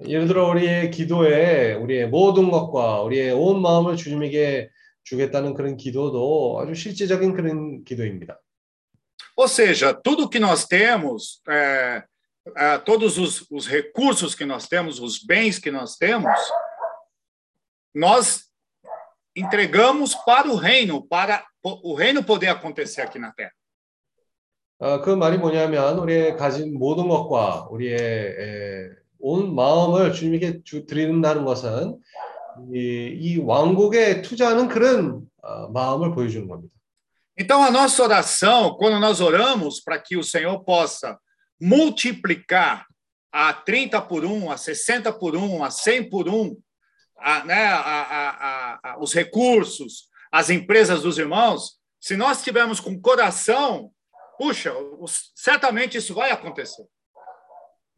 예를 들어 우리의 기도에 우리의 모든 것과 우리의 온 마음을 주님에게 주겠다는 그런 기도도 아주 실제적인 그런 기도입니다. Ou seja, tudo que nós temos, é, é, todos os, os recursos que nós temos, os bens que nós temos, nós entregamos para o reino, para o reino poder acontecer aqui na terra. 어, 그 말이 뭐냐면 우리의 가진 모든 것과 우리의 에, 온 마음을 주님에게 주, 드린다는 것은 이, 이 왕국에 투자하는 그런 어, 마음을 보여주는 겁니다. Então, a nossa oração, quando nós oramos para que o Senhor possa multiplicar a 30 por 1, a 60 por 1, a 100 por 1, a, né, a, a, a, os recursos, as empresas dos irmãos, se nós tivermos com coração, puxa, os- certamente isso vai acontecer.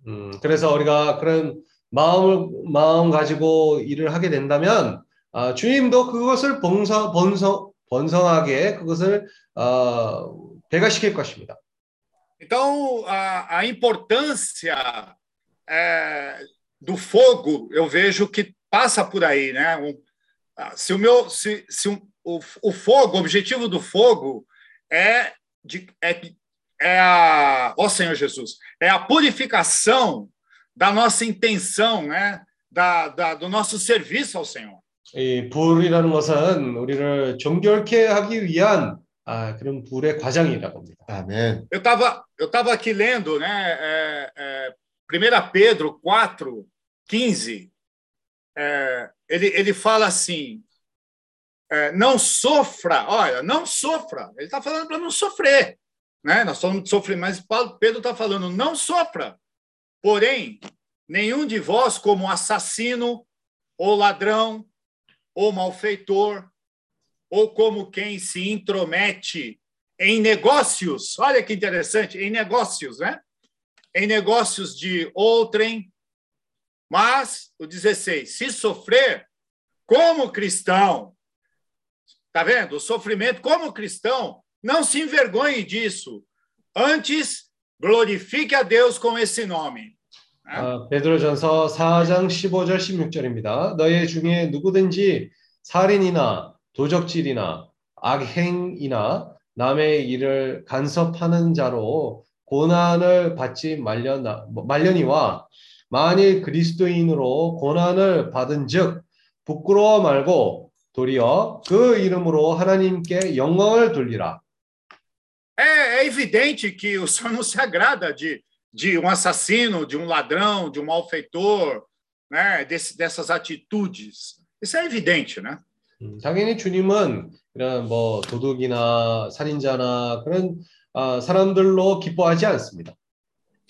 음, 그래서 우리가 그런 마음을 마음 가지고 일을 하게 된다면 아, 주님도 그것을 번성 번성 번성하게 그것을 어, 배가시킬 것입니다. Então, a, a importância é, do fogo, eu vejo que passa por aí, né? Um, ah, se o meu, se, se um- o, o fogo, o objetivo do fogo é de, é, é a, ó Senhor Jesus, é a purificação da nossa intenção, né? Da, da, do nosso serviço ao Senhor. 이 불이라는 것은 우리를 정결케 하기 위한 아, 그런 불의 과정이라고 합니다. Amém. Eu estava eu tava aqui lendo, né? É, é, 1 Pedro 4, 15. é, ele, ele fala assim: é, não sofra, olha, não sofra. Ele está falando para não sofrer. Né? Nós falamos de sofrer, mas Paulo- Pedro está falando: não sofra. Porém, nenhum de vós, como assassino, ou ladrão, ou malfeitor, ou como quem se intromete em negócios, olha que interessante, em negócios, né? Em negócios de outrem, mas o 16, se sofrer como cristão, tá vendo? O sofrimento como cristão, não se envergonhe disso. Antes, glorifique a Deus com esse nome. 아, 베드로전서 4장 15절 16절입니다. 너희 중에 누구든지 살인이나 도적질이나 악행이나 남의 일을 간섭하는 자로 고난을 받지 말려 말려니와 만일 그리스도인으로 고난을 받은즉 부끄러워 말고 도리어 그 이름으로 하나님께 영광을 돌리라. É, é evidente que o Senhor não se agrada de, de um assassino, de um ladrão, de um malfeitor, né? Desse, dessas atitudes. Isso é evidente, né? 음, 당연히 주님은 이런 뭐 도둑이나 살인자나 그런 아, 사람들로 기뻐하지 않습니다.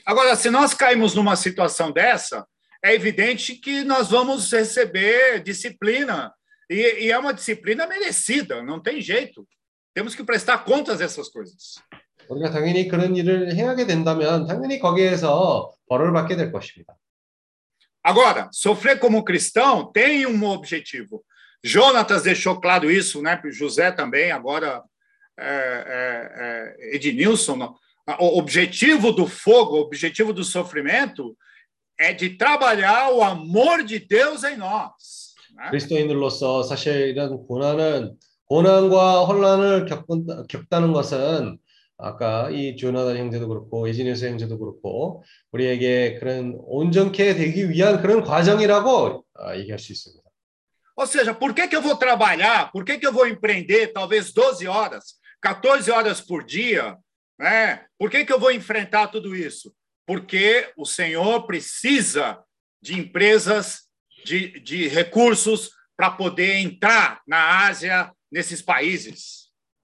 Agora, se nós caímos numa situação dessa, é evidente que nós vamos receber disciplina. E, e é uma disciplina merecida, não tem jeito. Temos que prestar contas dessas coisas. 우리가 당연히 그런 일을 행하게 된다면 당연히 거기에서 벌을 받게 될 것입니다. Agora, sofrer como cristão tem um objetivo. Jonatas deixou claro isso, né? José também, agora é, é, é, Ednilson. não. O objetivo do fogo, o objetivo do sofrimento é de trabalhar o amor de Deus em nós. né? 그리스도인들로서 사실 이런 고난은 고난과 혼란을 겪은, 겪다는 것은 아까 이 조나단 형제도 그렇고 에지니스 형제도 그렇고 우리에게 그런 온전케 되기 위한 그런 과정이라고 아, 얘기할 수 있습니다. Ou seja, por que, que eu vou trabalhar? Por que, que eu vou empreender talvez 12 horas, 14 horas por dia? Né? Por que, que eu vou enfrentar tudo isso? Porque o Senhor precisa de empresas, de, de recursos para poder entrar na Ásia, nesses países.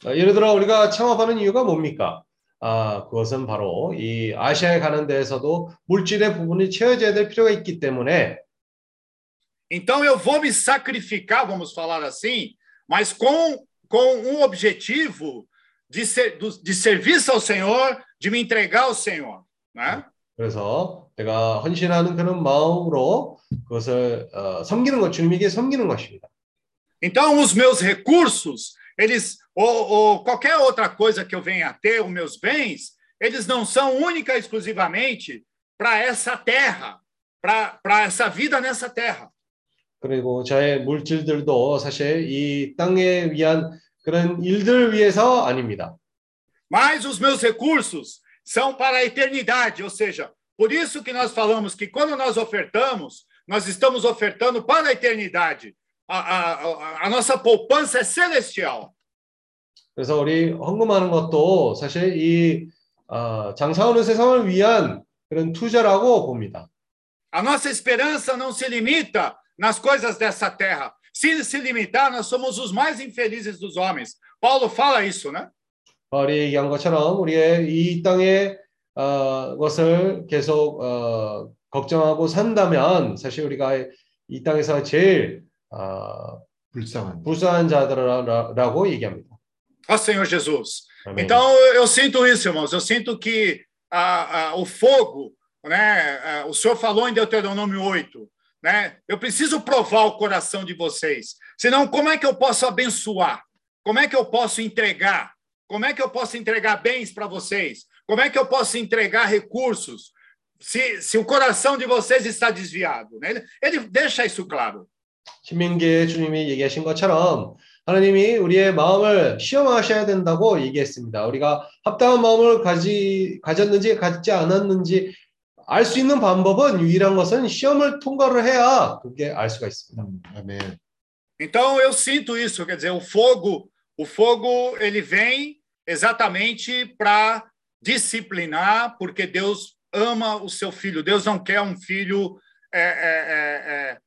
아, 예를 들어 우리가 창업하는 이유가 뭡니까? 아, 그것은 바로 이 아시아에 가는 데에서도 물질의 부분이 채워져야 될 필요가 있기 때문에 Então eu vou me sacrificar, vamos falar assim, mas com, com um objetivo de, ser, de serviço ao Senhor, de me entregar ao Senhor. Né? 그래서 내가 헌신하는 그런 마음으로 그것을 어, 섬기는 것, 주님에게 섬기는 것입니다. Então, os meus recursos, eles, ou, ou qualquer outra coisa que eu venha a ter, os meus bens, eles não são única e exclusivamente para essa terra, para essa vida nessa terra. 그리고 저의 물질들도 사실 이 땅에 위한 그런 일들 위해서 아닙니다. Mas os meus recursos são para a eternidade, ou seja, por isso que nós falamos que quando nós ofertamos, nós estamos ofertando para a eternidade. A, a, a, a nossa poupança é celestial. 그래서 우리 헌금하는 것도 사실 이 어, 장사하는 세상을 위한 그런 투자라고 봅니다. A nossa esperança não se limita nas coisas dessa terra. Se se limitar, nós somos os mais infelizes dos homens. Paulo fala isso, né? 바울이 얘기한 것처럼 우리의 이 땅의 어, 것을 계속 어, 걱정하고 산다면 사실 우리가 이 땅에서 제일 어, 불쌍한 불쌍한 자들이라고 얘기합니다. Ó Senhor Jesus. 아멘. Então eu sinto isso, irmãos. Eu sinto que ah, ah, o fogo, né? ah, o Senhor falou em Deuteronômio 8, né? Eu preciso provar o coração de vocês. Senão, como é que eu posso abençoar? Como é que eu posso entregar? Como é que eu posso entregar bens para vocês? Como é que eu posso entregar recursos? Se, se o coração de vocês está desviado, né? Ele, ele deixa isso claro. 신명기에 주님이 얘기하신 것처럼 하나님이 우리의 마음을 시험하셔야 된다고 얘기했습니다. 우리가 합당한 마음을 가지 가졌는지 갖지 않았는지 알 수 있는 방법은 유일한 것은 시험을 통과를 해야 그게 알 수가 있습니다. 아멘. Então eu sinto isso, quer dizer, o fogo, o fogo ele vem exatamente para disciplinar, porque Deus ama o seu filho. Deus não quer um filho. é, é, é, é,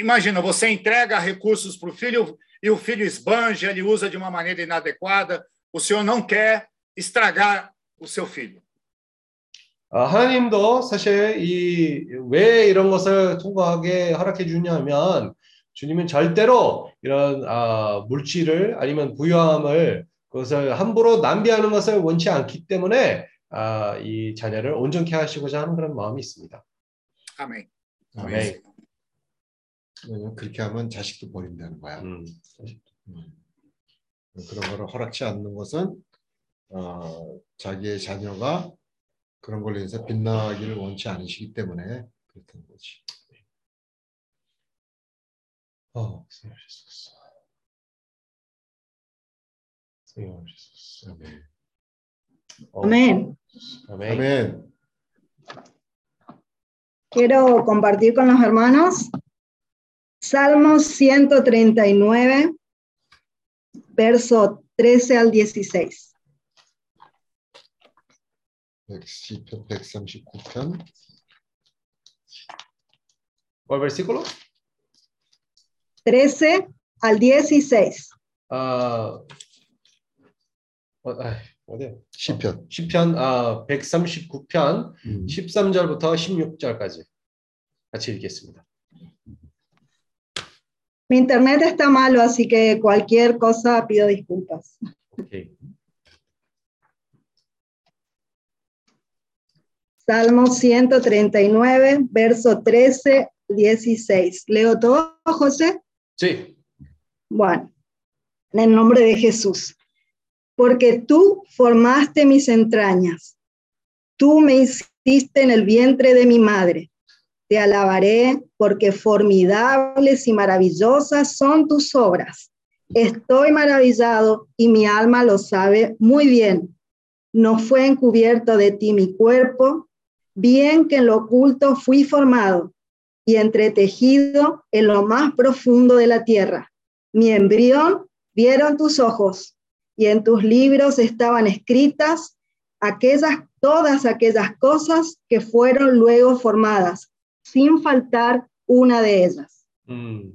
imagina, você entrega recursos para o filho e o filho esbanja, ele usa de uma maneira inadequada. O Senhor não quer estragar o seu filho. 아, 하나님도 사실 이 왜 이런 것을 통과하게 허락해 주냐면 주님은 절대로 이런 아, 물질을 아니면 부유함을 그것을 함부로 낭비하는 것을 원치 않기 때문에 아, 이 자녀를 온전케 하시고자 하는 그런 마음이 있습니다. Amém. 아멘. 왜냐면 그렇게 하면 자식도 버린다는 거야. 음. 음. 그런 거를 허락치 않는 것은 어, 자기의 자녀가 그런 걸로 인해서 빛나기를 원치 않으시기 때문에 그렇다는 거지. 어. 아멘. 어. 아멘. 아멘. Quiero compartir con los hermanos Salmos 139, verso 13 al 16. 110편 139편 ¿Cuál versículo? 13 al 16. 아, 어, 아이, 어디야? 시편. 시편 아, 139편 음. 13절부터 16절까지 같이 읽겠습니다. Mi internet está malo, así que cualquier cosa pido disculpas. Salmo 139, verso 13, 16. ¿Leo todo, José? Sí. Bueno, en el nombre de Jesús. Porque tú formaste mis entrañas, tú me hiciste en el vientre de mi madre te alabaré porque formidables y maravillosas son tus obras. Estoy maravillado y mi alma lo sabe muy bien. No fue encubierto de ti mi cuerpo, bien que en lo oculto fui formado y entretejido en lo más profundo de la tierra. Mi embrión vieron tus ojos y en tus libros estaban escritas aquellas, todas aquellas cosas que fueron luego formadas, sin faltar una de ellas. 음.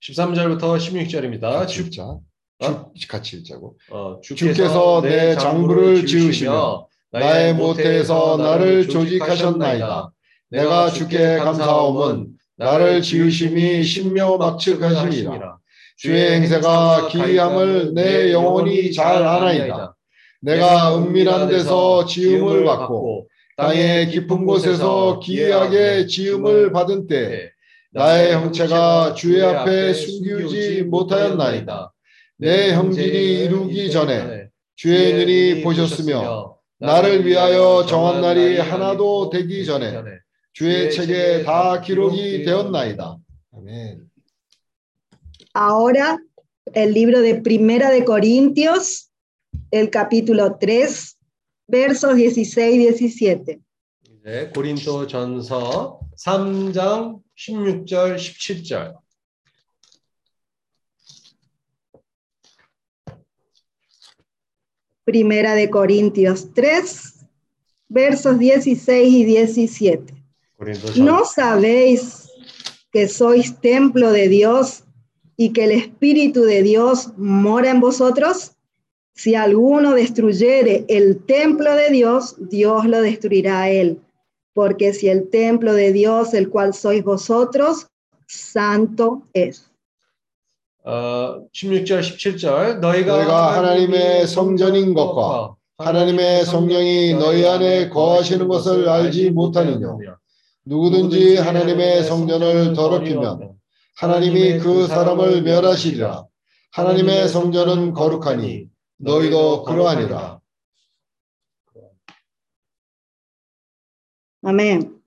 13절부터 16절입니다. 같이 주, 읽자. 어? 주, 같이 읽자고. 어, 주께서 내 장부를 지으시며 나의 모태에서 나를 조직하셨나이다. 내가 주께 감사함은 나를 지으심이 신묘 막측하심이라. 주의 행세가 기이함을 내 영혼이 잘 아나이다. 내가 은밀한 데서 지음을 받고 땅의 깊은 곳에서 기이하게 지음을 받은 때 나의 형체가 주의 앞에 숨기지 못하였나이다. 내 형진이 이루기 전에 주의 눈이 보셨으며 나를 위하여 정한 날이 하나도 되기 전에 주의 책에 다 기록이 되었나이다. 아멘. Ahora, el libro de Primera de Corintios, el capítulo 3, versos 16 y 17. 이제 고린도전서 3장 16절 17절. Primera de Corintios 3, versos 16 y 17. 고린도전 ¿No sabéis que sois templo de Dios y que el Espíritu de Dios mora en vosotros? Si alguno destruyere el templo de Dios, Dios lo destruirá a él. Porque si el templo de Dios, el cual sois vosotros, santo es. 어, 16절 17절 너희가, 너희가 하나님의 성전인 것과 하나님의 성령이 너희 안에 거하시는 것을 알지 못하느냐 누구든지 하나님의 성전을 더럽히면 하나님이 그 사람을 멸하시리라 하나님의 성전은 거룩하니 너희도 그러하니라 Amén.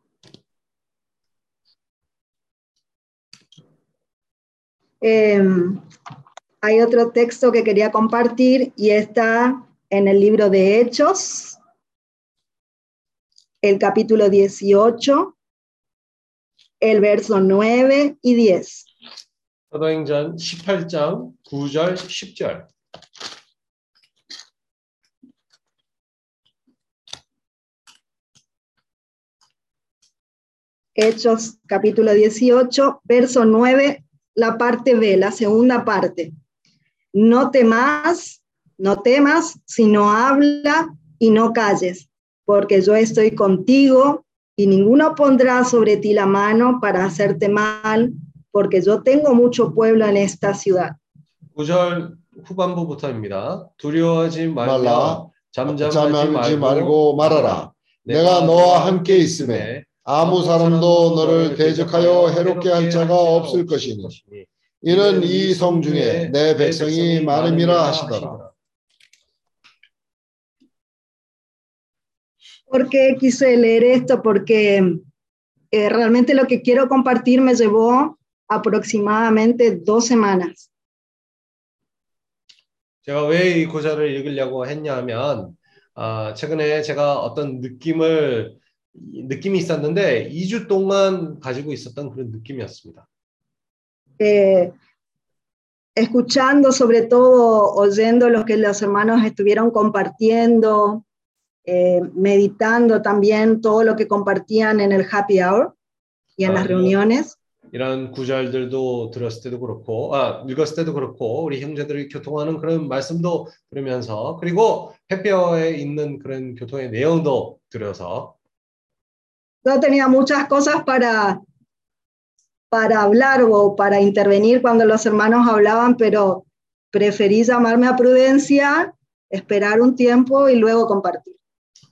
Em, hay otro texto que quería compartir y está en el libro de Hechos, el capítulo 18, el verso 9 y 10. 사도행전 18장 9절 10절. Hechos capítulo 18, verso 9, la parte B, la segunda parte. No temas, no temas, sino habla y no calles, porque yo estoy contigo y ninguno pondrá sobre ti la mano para hacerte mal, porque yo tengo mucho pueblo en esta ciudad. 9절 후반부부터입니다. 두려워하지 말라 말라 잠잠하지 잠잠하지 말고 말고 말하라 내가 너와 함께 있음에 아무 사람도 너를 대적하여 해롭게 할 자가 없을 것이니 이는 이 성 중에 내 백성이 많음이라 하시더라 ¿Por qué quise leer esto? Porque eh, realmente lo que quiero compartir me llevó aproximadamente dos semanas. 제가 왜이 구절을 읽으려고 했냐면 아, 최근에 제가 어떤 느낌을 느낌이 있었는데 2주 동안 가지고 있었던 그런 느낌이었습니다. Eh, escuchando, sobre todo oyendo lo que los hermanos estuvieron compartiendo, eh, meditando también todo lo que compartían en el happy hour y en Ah, las reuniones. 이런 구절들도 들었을 때도 그렇고, 아, 읽었을 때도 그렇고, 우리 형제들이 교통하는 그런 말씀도 들으면서, 그리고 해피어에 있는 그런 교통의 내용도 들어서, Yo tenía muchas cosas para, para hablar o para intervenir cuando los hermanos hablaban, pero preferí llamarme a prudencia, esperar un tiempo y luego compartir.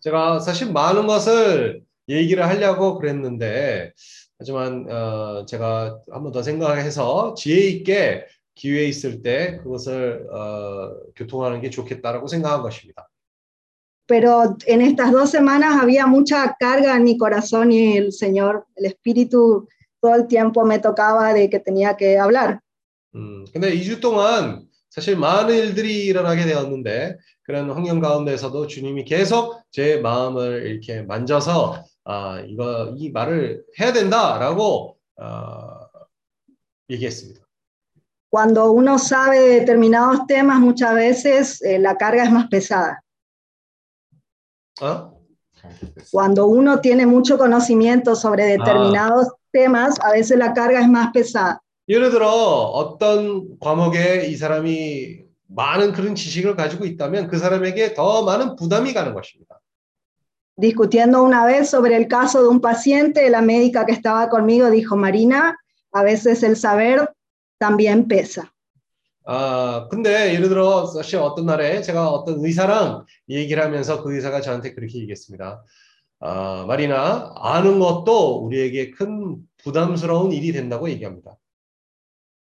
제가 사실 많은 것을 얘기를 하려고 그랬는데, 하지만 어, 제가 한 번 더 생각해서 지혜 있게 기회 있을 때 그것을 어, 교통하는 게 좋겠다라고 생각한 것입니다. Pero en estas dos semanas había mucha carga en mi corazón y el Señor, el Espíritu, todo el tiempo me tocaba de que tenía que hablar. 음, 근데 2주 동안 사실 많은 일들이 일어나게 되었는데 그런 환경 가운데서도 주님이 계속 제 마음을 이렇게 만져서 아, 이거 이 말을 해야 된다라고 어, 얘기했습니다. Cuando uno sabe de determinados temas, muchas veces eh, la carga es más pesada. 어? Cuando uno tiene mucho conocimiento sobre determinados temas, a veces la carga es más pesada. 예를 들어 어떤 과목에 이 사람이 많은 그런 지식을 가지고 있다면 그 사람에게 더 많은 부담이 가는 것입니다. Discutiendo una vez sobre el caso de un paciente, la médica que estaba conmigo dijo, Marina, a veces el saber también pesa. 아, 근데 예를 들어 사실 어떤 날에 제가 어떤 의사랑 얘기를 하면서 그 의사가 저한테 그렇게 얘기했습니다. 아, 마리나, 아는 것도 우리에게 큰 부담스러운 일이 된다고 얘기합니다.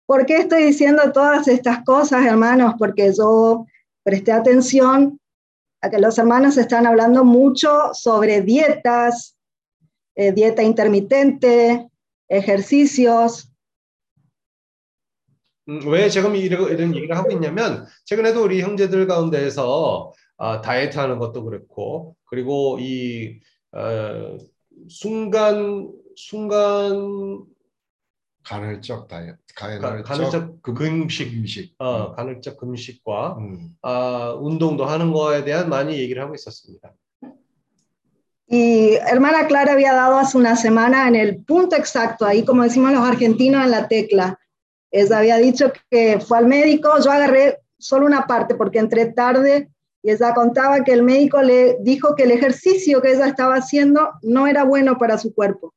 ¿Por qué estoy diciendo todas estas cosas, hermanos? Porque yo presté atención a que los hermanos están hablando mucho sobre dietas, eh, dieta intermitente, ejercicios. 음, 왜 지금 이런, 이런 얘기를 하고 있냐면 최근에도 우리 형제들 가운데에서 아, 다이어트 하는 것도 그렇고 그리고 이 어, 순간 순간 간헐적 다이어트, 가- 간헐적, 간헐적 금식, 금식. 어, 간헐적 금식과 음. 아, 운동도 하는 거에 대한 많이 얘기를 하고 있었습니다. Y hermana Clara había dado hace una semana en el punto exacto, ahí como decimos los argentinos en la tecla. Ella había dicho que fue al médico, yo agarré solo una parte porque entré tarde y ella contaba que el médico le dijo que el ejercicio que ella estaba haciendo no era bueno para su cuerpo.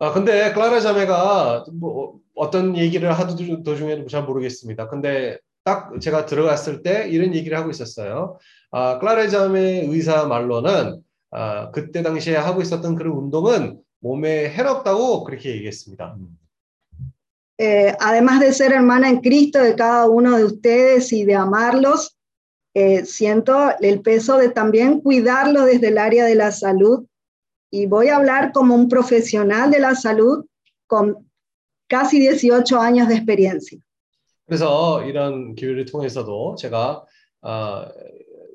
아, 근데 클라라 자매가 뭐 어떤 얘기를 하도 도중에 잘 모르겠습니다. 근데 딱 제가 들어갔을 때 이런 얘기를 하고 있었어요. 아, 클라라 자매 의사 말로는 아, 그때 당시에 하고 있었던 그런 운동은 몸에 해롭다고 그렇게 얘기했습니다. Eh, además de ser hermana en Cristo de cada uno de ustedes y de amarlos, eh, siento el peso de también cuidarlos desde el área de la salud. Y voy a hablar como un profesional de la salud con casi 18 años de experiencia. 그래서 이런 기회를 통해서도 제가 아,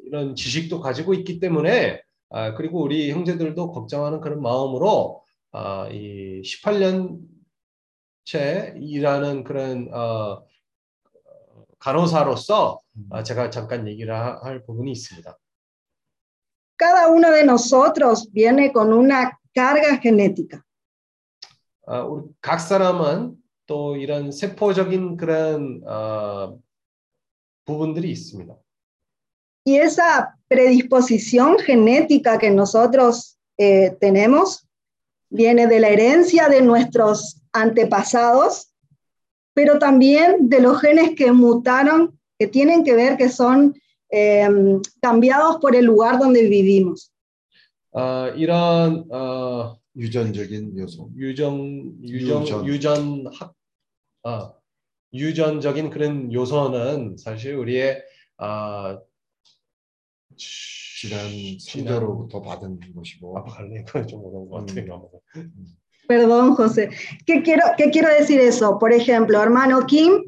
이런 지식도 가지고 있기 때문에 아, 그리고 우리 형제들도 걱정하는 그런 마음으로 아, 이 18년 째 일하는 그런 어, 간호사로서 아, 제가 잠깐 얘기를 하- 할 부분이 있습니다. Cada uno de nosotros viene con una carga genética. 아, 우리 각 사람은 또 이런 세포적인 그런 어, 부분들이 있습니다. Y esa predisposición genética que nosotros eh, tenemos viene de la herencia de nuestros antepasados, pero también de los genes que mutaron, que tienen que ver que son eh, cambiados por el lugar donde vivimos. 아, 이런 어, 유전적인 요소. 유전 유전 유전. 유전학 아, 유전적인 그런 요소는 사실 우리의 아, 지난 선조로부터 받은 것이고. 아, 갈래 그건 좀 어려운 것 같아요. Perdón, José. ¿Qué quiero, ¿Qué quiero decir eso? Por ejemplo, hermano Kim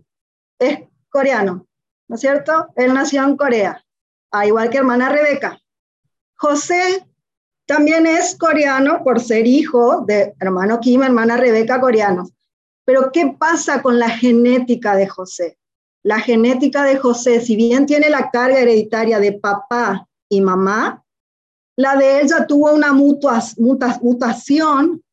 es coreano, ¿no es cierto? Él nació en Corea, ah, igual que hermana Rebeca. José también es coreano por ser hijo de hermano Kim, hermana Rebeca, coreanos. Pero ¿qué pasa con la genética de José? La genética de José, si bien tiene la carga hereditaria de papá y mamá, la de ella tuvo una muta- mutación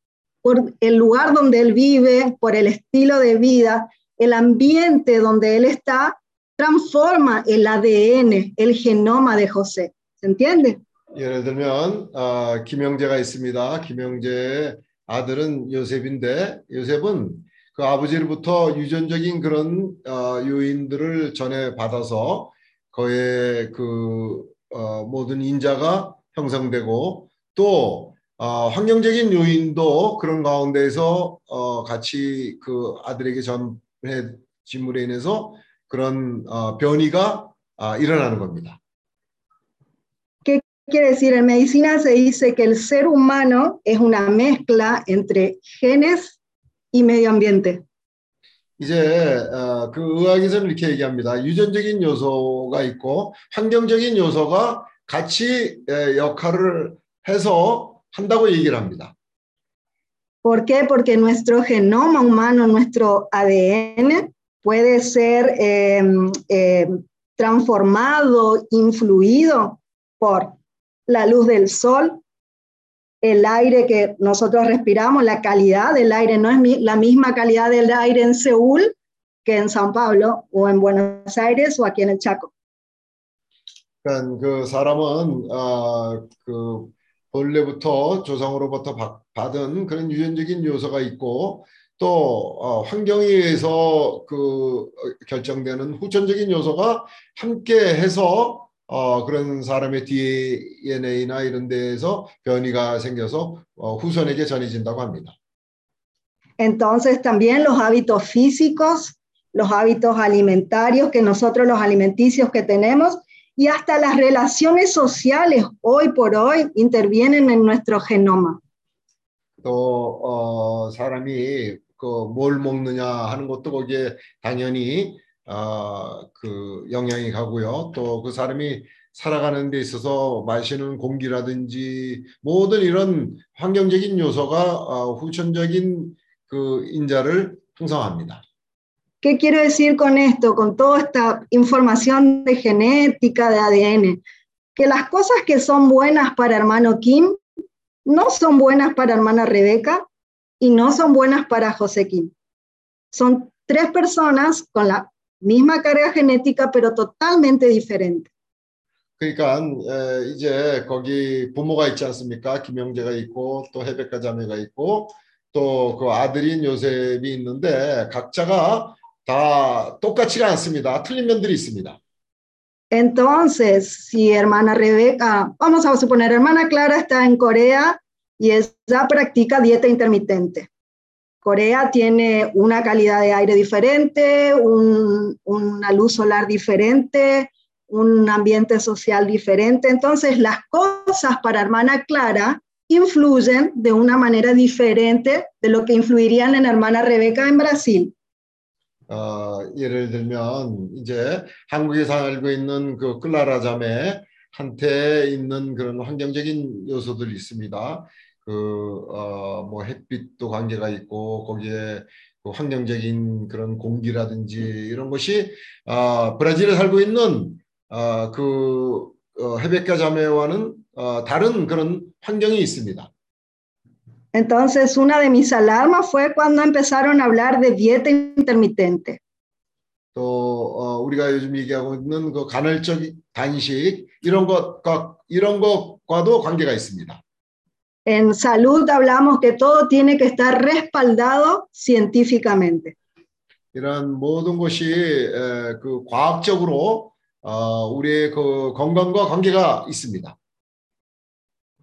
por el lugar donde él vive, por el estilo de vida, el ambiente donde él está, transforma el ADN, el genoma de José. ¿Se entiende? 예를 들면 아, 김영재가 있습니다. 김영재의 아들은 요셉인데 요셉은 그 아버지로부터 유전적인 그런 어, 요인들을 전해 받아서 그의 그 어, 모든 인자가 형성되고 또 어, 환경적인 요인도 그런 가운데에서 어, 같이 그 아들에게 전해짐으로 인해서 그런 어, 변이가 아, 일어나는 겁니다. ¿Qué quiere decir? En medicina se dice que el ser humano es una mezcla entre genes y medio ambiente. 이제 어, 그 의학에서는 이렇게 얘기합니다. 유전적인 요소가 있고 환경적인 요소가 같이 에, 역할을 해서 한다고 얘기를 합니다. ¿Por qué? Porque nuestro genoma humano, nuestro ADN, puede ser eh, eh, transformado, influido por la luz del sol, el aire que nosotros respiramos, la calidad del aire no es mi- la misma calidad del aire en Seúl que en San Pablo o en Buenos Aires o aquí en el Chaco. 그러니까 그 사람은 어, 그 본래부터 조상으로부터 받- 받은 그런 유전적인 요소가 있고 또 어, 환경에 의해서 그 어, 결정되는 후천적인 요소가 함께 해서 어, 그런 사람의 DNA나 이런 데에서 변이가 생겨서 어, 후손에게 전해진다고 합니다. Entonces también los hábitos físicos, los hábitos alimentarios que nosotros los alimenticios que tenemos y hasta las relaciones sociales hoy por hoy intervienen en nuestro genoma. 또 어, 사람이 그뭘 먹느냐 하는 것도 거기에 당연히 어, 그 영향이 가고요. 또 그 사람이 살아가는 데 있어서 마시는 공기라든지 모든 이런 환경적인 요소가 어, 후천적인 그 인자를 형성합니다. ¿Qué quiero decir con esto, con toda esta información de genética, de ADN? Que las cosas que son buenas para hermano Kim no son buenas para hermana Rebeca y no son buenas para José Kim. Son tres personas con la misma carga genética, pero totalmente diferentes. 그러니까 에, 이제 거기 부모가 있지 않습니까? 김영재가 있고 또 헤베카 자매가 있고 또 그 아들인 요셉이 있는데 각자가 다 똑같지가 않습니다. 틀린 면들이 있습니다. Entonces, si hermana Rebeca, vamos a suponer, hermana Clara está en Corea y ella practica dieta intermitente. Corea tiene una calidad de aire diferente, un- una luz solar diferente, un ambiente social diferente. Entonces, las cosas para hermana Clara influyen de una manera diferente de lo que influirían en hermana Rebeca en Brasil. 어, 예를 들면 이제 한국에 살고 있는 그 클라라 자매한테 있는 그런 환경적인 요소들이 있습니다. 그, 어, 뭐 햇빛도 관계가 있고 거기에 그 환경적인 그런 공기라든지 이런 것이 어, 브라질에 살고 있는 어, 그 어, 헤베카 자매와는 어, 다른 그런 환경이 있습니다. Entonces, una de mis alarmas fue cuando empezaron a hablar de dieta intermitente. 또 어, 우리가 요즘 얘기하고 있는 그 간헐적 단식 이런 것과 이런 것과도 관계가 있습니다. En salud hablamos que todo tiene que estar respaldado científicamente. 이런 모든 것이 에, 그 과학적으로 어, 우리의 그 건강과 관계가 있습니다.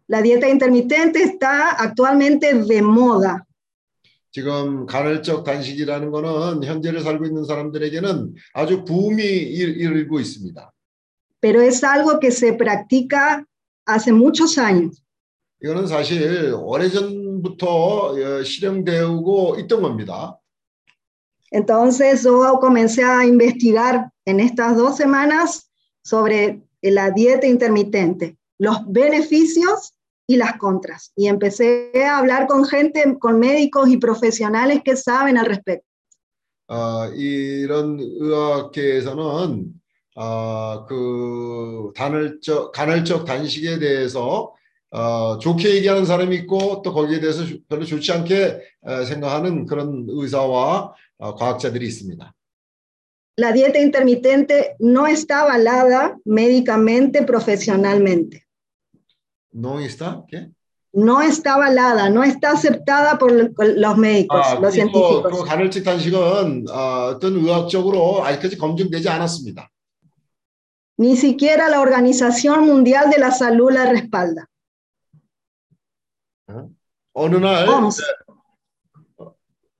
La dieta intermitente está actualmente de moda. 지금 간헐적 단식이라는 거는 현재를 살고 있는 사람들에게는 아주 붐이 일- 일고 있습니다. pero es algo que se practica hace muchos años. 이거는 사실 오래전부터 어, 실행되고 있던 겁니다. Entonces yo comencé a investigar en estas dos semanas sobre la dieta intermitente, los beneficios y las contras. Y empecé a hablar con gente, con médicos y profesionales que saben al respecto. 어, 이런 의학계에서는 어, 그 단을적 간헐적 단식에 대해서 어, 좋게 얘기하는 사람이 있고 또 거기에 대해서 별로 좋지 않게 어, 생각하는 그런 의사와 어, 과학자들이 있습니다. La dieta intermitente no está avalada médicamente, profesionalmente. No está? ¿qué? No está avalada, no está aceptada por los médicos, 아, los 그리고 científicos. 그 간헐적 단식은 어, 어떤 의학적으로 아직까지 검증되지 않았습니다. Ni siquiera la Organización Mundial de la Salud la respalda. 어느 날 OMS,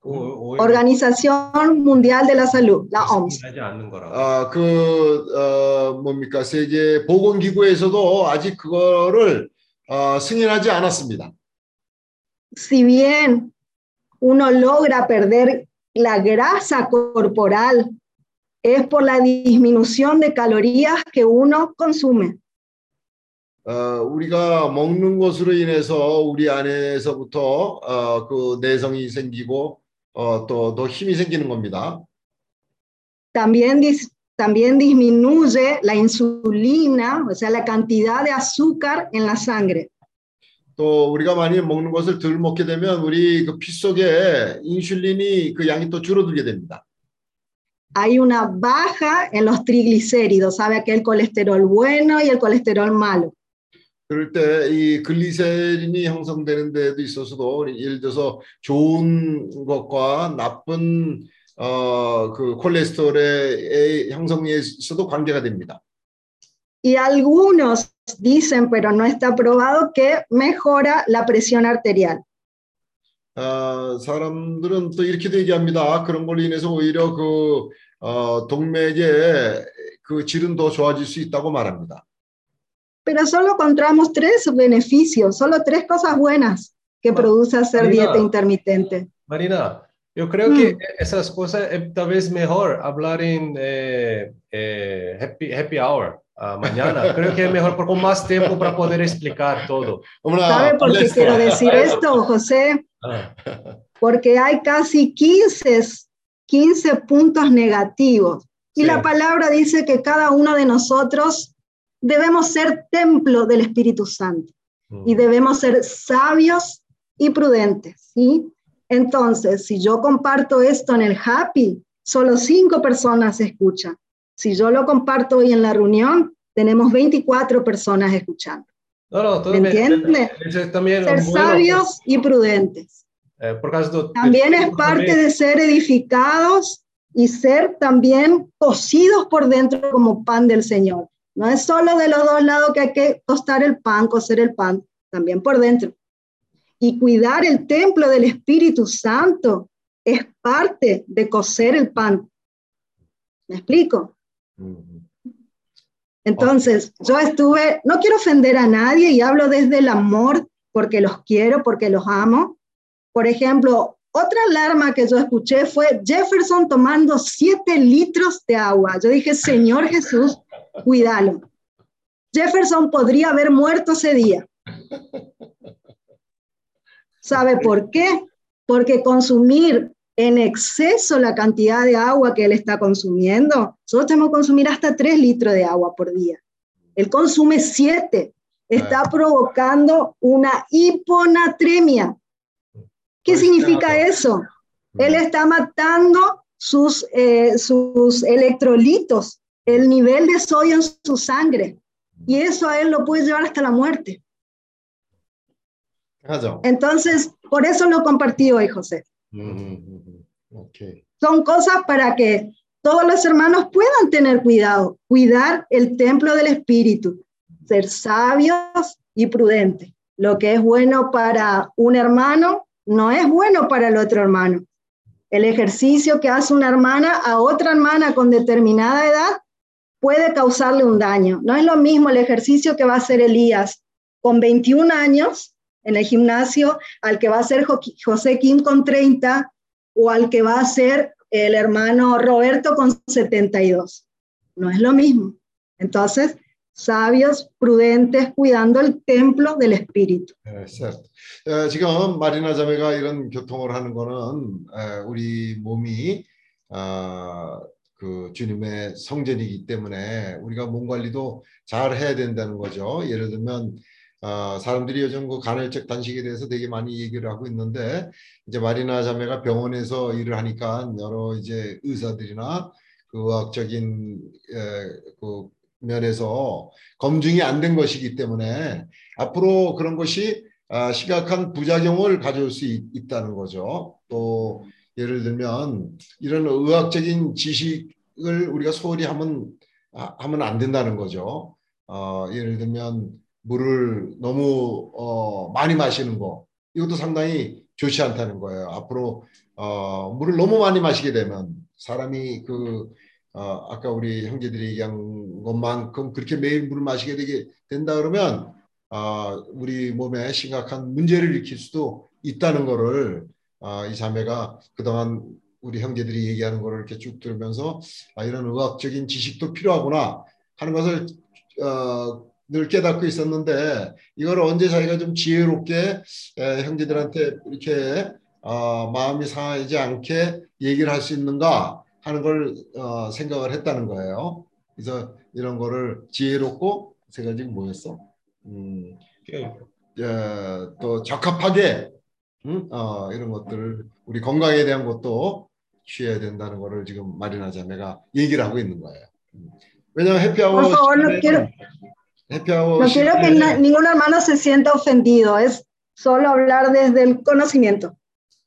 Organización Mundial de la Salud, la OMS. 하지 않는 거라고. 아, 그, 어, 뭡니까, 세계 보건기구에서도 아직 그거를 어, 승인하지 않았습니다. Si bien uno logra perder la grasa corporal, es por la disminución de calorías que uno consume. 어, 우리가 먹는 것으로 인해서 우리 안에서부터 어, 그 내성이 생기고 어, 또, 더 힘이 생기는 겁니다. También, dis- también disminuye la insulina, o sea, la cantidad de azúcar en la sangre. 또 우리가 많이 먹는 것을 덜 먹게 되면 우리 그 피 속에 인슐린이 그 양이 또 줄어들게 됩니다. Hay una baja en los triglicéridos, sabe aquel colesterol bueno y el colesterol malo. 그럴 때 이 글리세린이 형성되는 데도 있어서도 예를 들어서 좋은 것과 나쁜 어, 그 콜레스테롤의 형성에서도 관계가 됩니다. Y algunos dicen, pero no está probado, que mejora la presión arterial. 어, 사람들은 또 이렇게도 얘기합니다. 그런 걸로 인해서 오히려 그 어, 동맥의 그 질은 더 좋아질 수 있다고 말합니다. Pero solo encontramos tres beneficios, solo tres cosas buenas que produce hacer Marina. dieta intermitente. Marina, yo creo que esas cosas es tal vez mejor hablar en eh, eh, happy, happy hour ah, mañana. Creo que es mejor por con más tiempo para poder explicar todo. ¿Sabe por qué quiero decir esto, José? Ah, Porque hay casi 15, 15 puntos negativos. Y Sí. la palabra dice que cada uno de nosotros debemos ser templo del Espíritu Santo y debemos ser sabios y prudentes, ¿sí? Entonces, si yo comparto esto en el Happy, solo cinco personas escuchan. Si yo lo comparto hoy en la reunión, tenemos 24 personas escuchando. No, no, todo ¿Me bien. entiende? Eso es también Ser bueno, sabios y prudentes. eh, por causa do- También es parte de ser edificados y ser también cocidos por dentro como pan del Señor. No es solo de los dos lados que hay que tostar el pan, cocer el pan, también por dentro. Y cuidar el templo del Espíritu Santo es parte de cocer el pan. ¿Me explico? Entonces, yo estuve, no quiero ofender a nadie y hablo desde el amor porque los quiero, porque los amo. Por ejemplo, otra alarma que yo escuché fue Jefferson tomando siete litros de agua. Yo dije, Señor Jesús, cuídalo. Jefferson podría haber muerto ese día. ¿Sabe por qué? Porque consumir en exceso la cantidad de agua que él está consumiendo, nosotros tenemos que consumir hasta 3 litros de agua por día. Él consume 7. Está provocando una hiponatremia. ¿Qué significa eso? Él está matando sus, eh, sus electrolitos, el nivel de sodio en su sangre. Y eso a él lo puede llevar hasta la muerte. Entonces, por eso lo compartí hoy, José. Mm-hmm. Mm-hmm. Son cosas para que todos los hermanos puedan tener cuidado, cuidar el templo del Espíritu, ser sabios y prudentes. Lo que es bueno para un hermano no es bueno para el otro hermano. El ejercicio que hace una hermana a otra hermana con determinada edad puede causarle un daño. No es lo mismo el ejercicio que va a hacer Elías con 21 años en el gimnasio al que va a hacer Jo- José Kim con 30 o al que va a ser el hermano Roberto con 72. No es lo mismo. Entonces, sabios, prudentes, cuidando el templo del Espíritu. 네, certo. 에, 지금 마리나 자매가 이런 교통을 하는 거는 에, 우리 몸이 아, 그 주님의 성전이기 때문에 우리가 몸 관리도 잘 해야 된다는 거죠. 예를 들면 아, 사람들이 요즘 그 간헐적 단식에 대해서 되게 많이 얘기를 하고 있는데 이제 마리나 자매가 병원에서 일을 하니까 여러 이제 의사들이나 그 의학적인 에, 그 면에서 검증이 안 된 것이기 때문에 앞으로 그런 것이 아, 심각한 부작용을 가져올 수 있, 있다는 거죠. 또 예를 들면 이런 의학적인 지식을 우리가 소홀히 하면 아, 하면 안 된다는 거죠. 어, 예를 들면 물을 너무 어, 많이 마시는 거 이것도 상당히 좋지 않다는 거예요. 앞으로 어, 물을 너무 많이 마시게 되면 사람이 그 어, 아까 우리 형제들이 얘기한 것만큼 그렇게 매일 물을 마시게 되게 된다 그러면 아, 우리 몸에 심각한 문제를 일으킬 수도 있다는 거를 아, 이 자매가 그동안 우리 형제들이 얘기하는 거를 이렇게 쭉 들으면서 아, 이런 의학적인 지식도 필요하구나 하는 것을 어, 늘 깨닫고 있었는데 이걸 언제 자기가 좀 지혜롭게 에, 형제들한테 이렇게 어, 마음이 상하지 않게 얘기를 할 수 있는가 하는 걸 어, 생각을 했다는 거예요. 그래서 이런 거를 지혜롭고 세 가지 뭐였어? 음, 어, 또 적합하게 음? 어, 이런 것들을 우리 건강에 대한 것도 취해야 된다는 거를 지금 마리나 자매가 얘기를 하고 있는 거예요. 음. 왜냐하면 시간 에- quiero, 해피아워 no quiero que 시간에 na- ningún hermano se sienta ofendido, es solo hablar desde el conocimiento.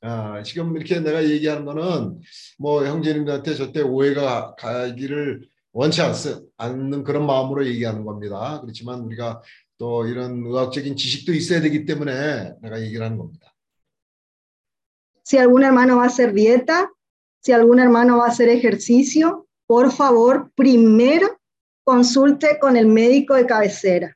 아, 지금 이렇게 내가 얘기하는 거는 뭐 형제님들한테 절대 오해가 가기를 원치 않, 않는 그런 마음으로 얘기하는 겁니다. 그렇지만 우리가 또 이런 의학적인 지식도 있어야 되기 때문에 내가 얘기를 하는 겁니다. Si algún hermano va a hacer dieta, si algún hermano va a hacer ejercicio, por favor, primero consulte con el médico de cabecera.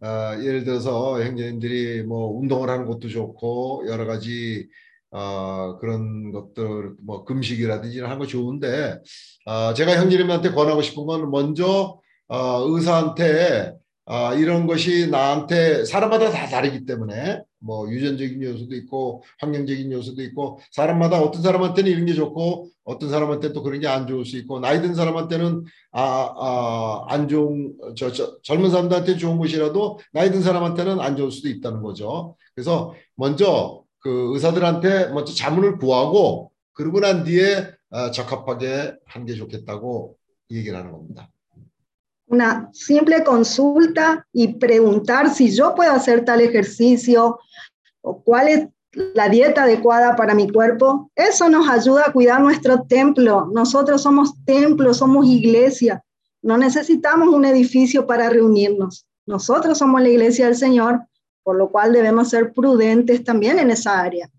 아, 예를 들어서 형제님들이 뭐 운동을 하는 것도 좋고 여러 가지 아, 그런 것들 뭐 금식이라든지 하는 거 좋은데 아, 제가 형제님한테 권하고 싶은 건 먼저 아, 의사한테 아, 이런 것이 나한테 사람마다 다 다르기 때문에 뭐 유전적인 요소도 있고 환경적인 요소도 있고 사람마다 어떤 사람한테는 이런 게 좋고 어떤 사람한테는 또 그런 게 안 좋을 수 있고 나이 든 사람한테는 아, 아, 안 좋은 저, 저 젊은 사람들한테 좋은 것이라도 나이 든 사람한테는 안 좋을 수도 있다는 거죠. 그래서 먼저 그 의사들한테 먼저 자문을 구하고 그러고 난 뒤에 아, 적합하게 하는 게 좋겠다고 얘기를 하는 겁니다. Una simple consulta y preguntar si yo puedo hacer tal ejercicio o cuál es la dieta adecuada para mi cuerpo, eso nos ayuda a cuidar nuestro templo. Nosotros somos templo, somos iglesia. No necesitamos un edificio para reunirnos. Nosotros somos la iglesia del Señor, por lo cual debemos ser prudentes también en esa área.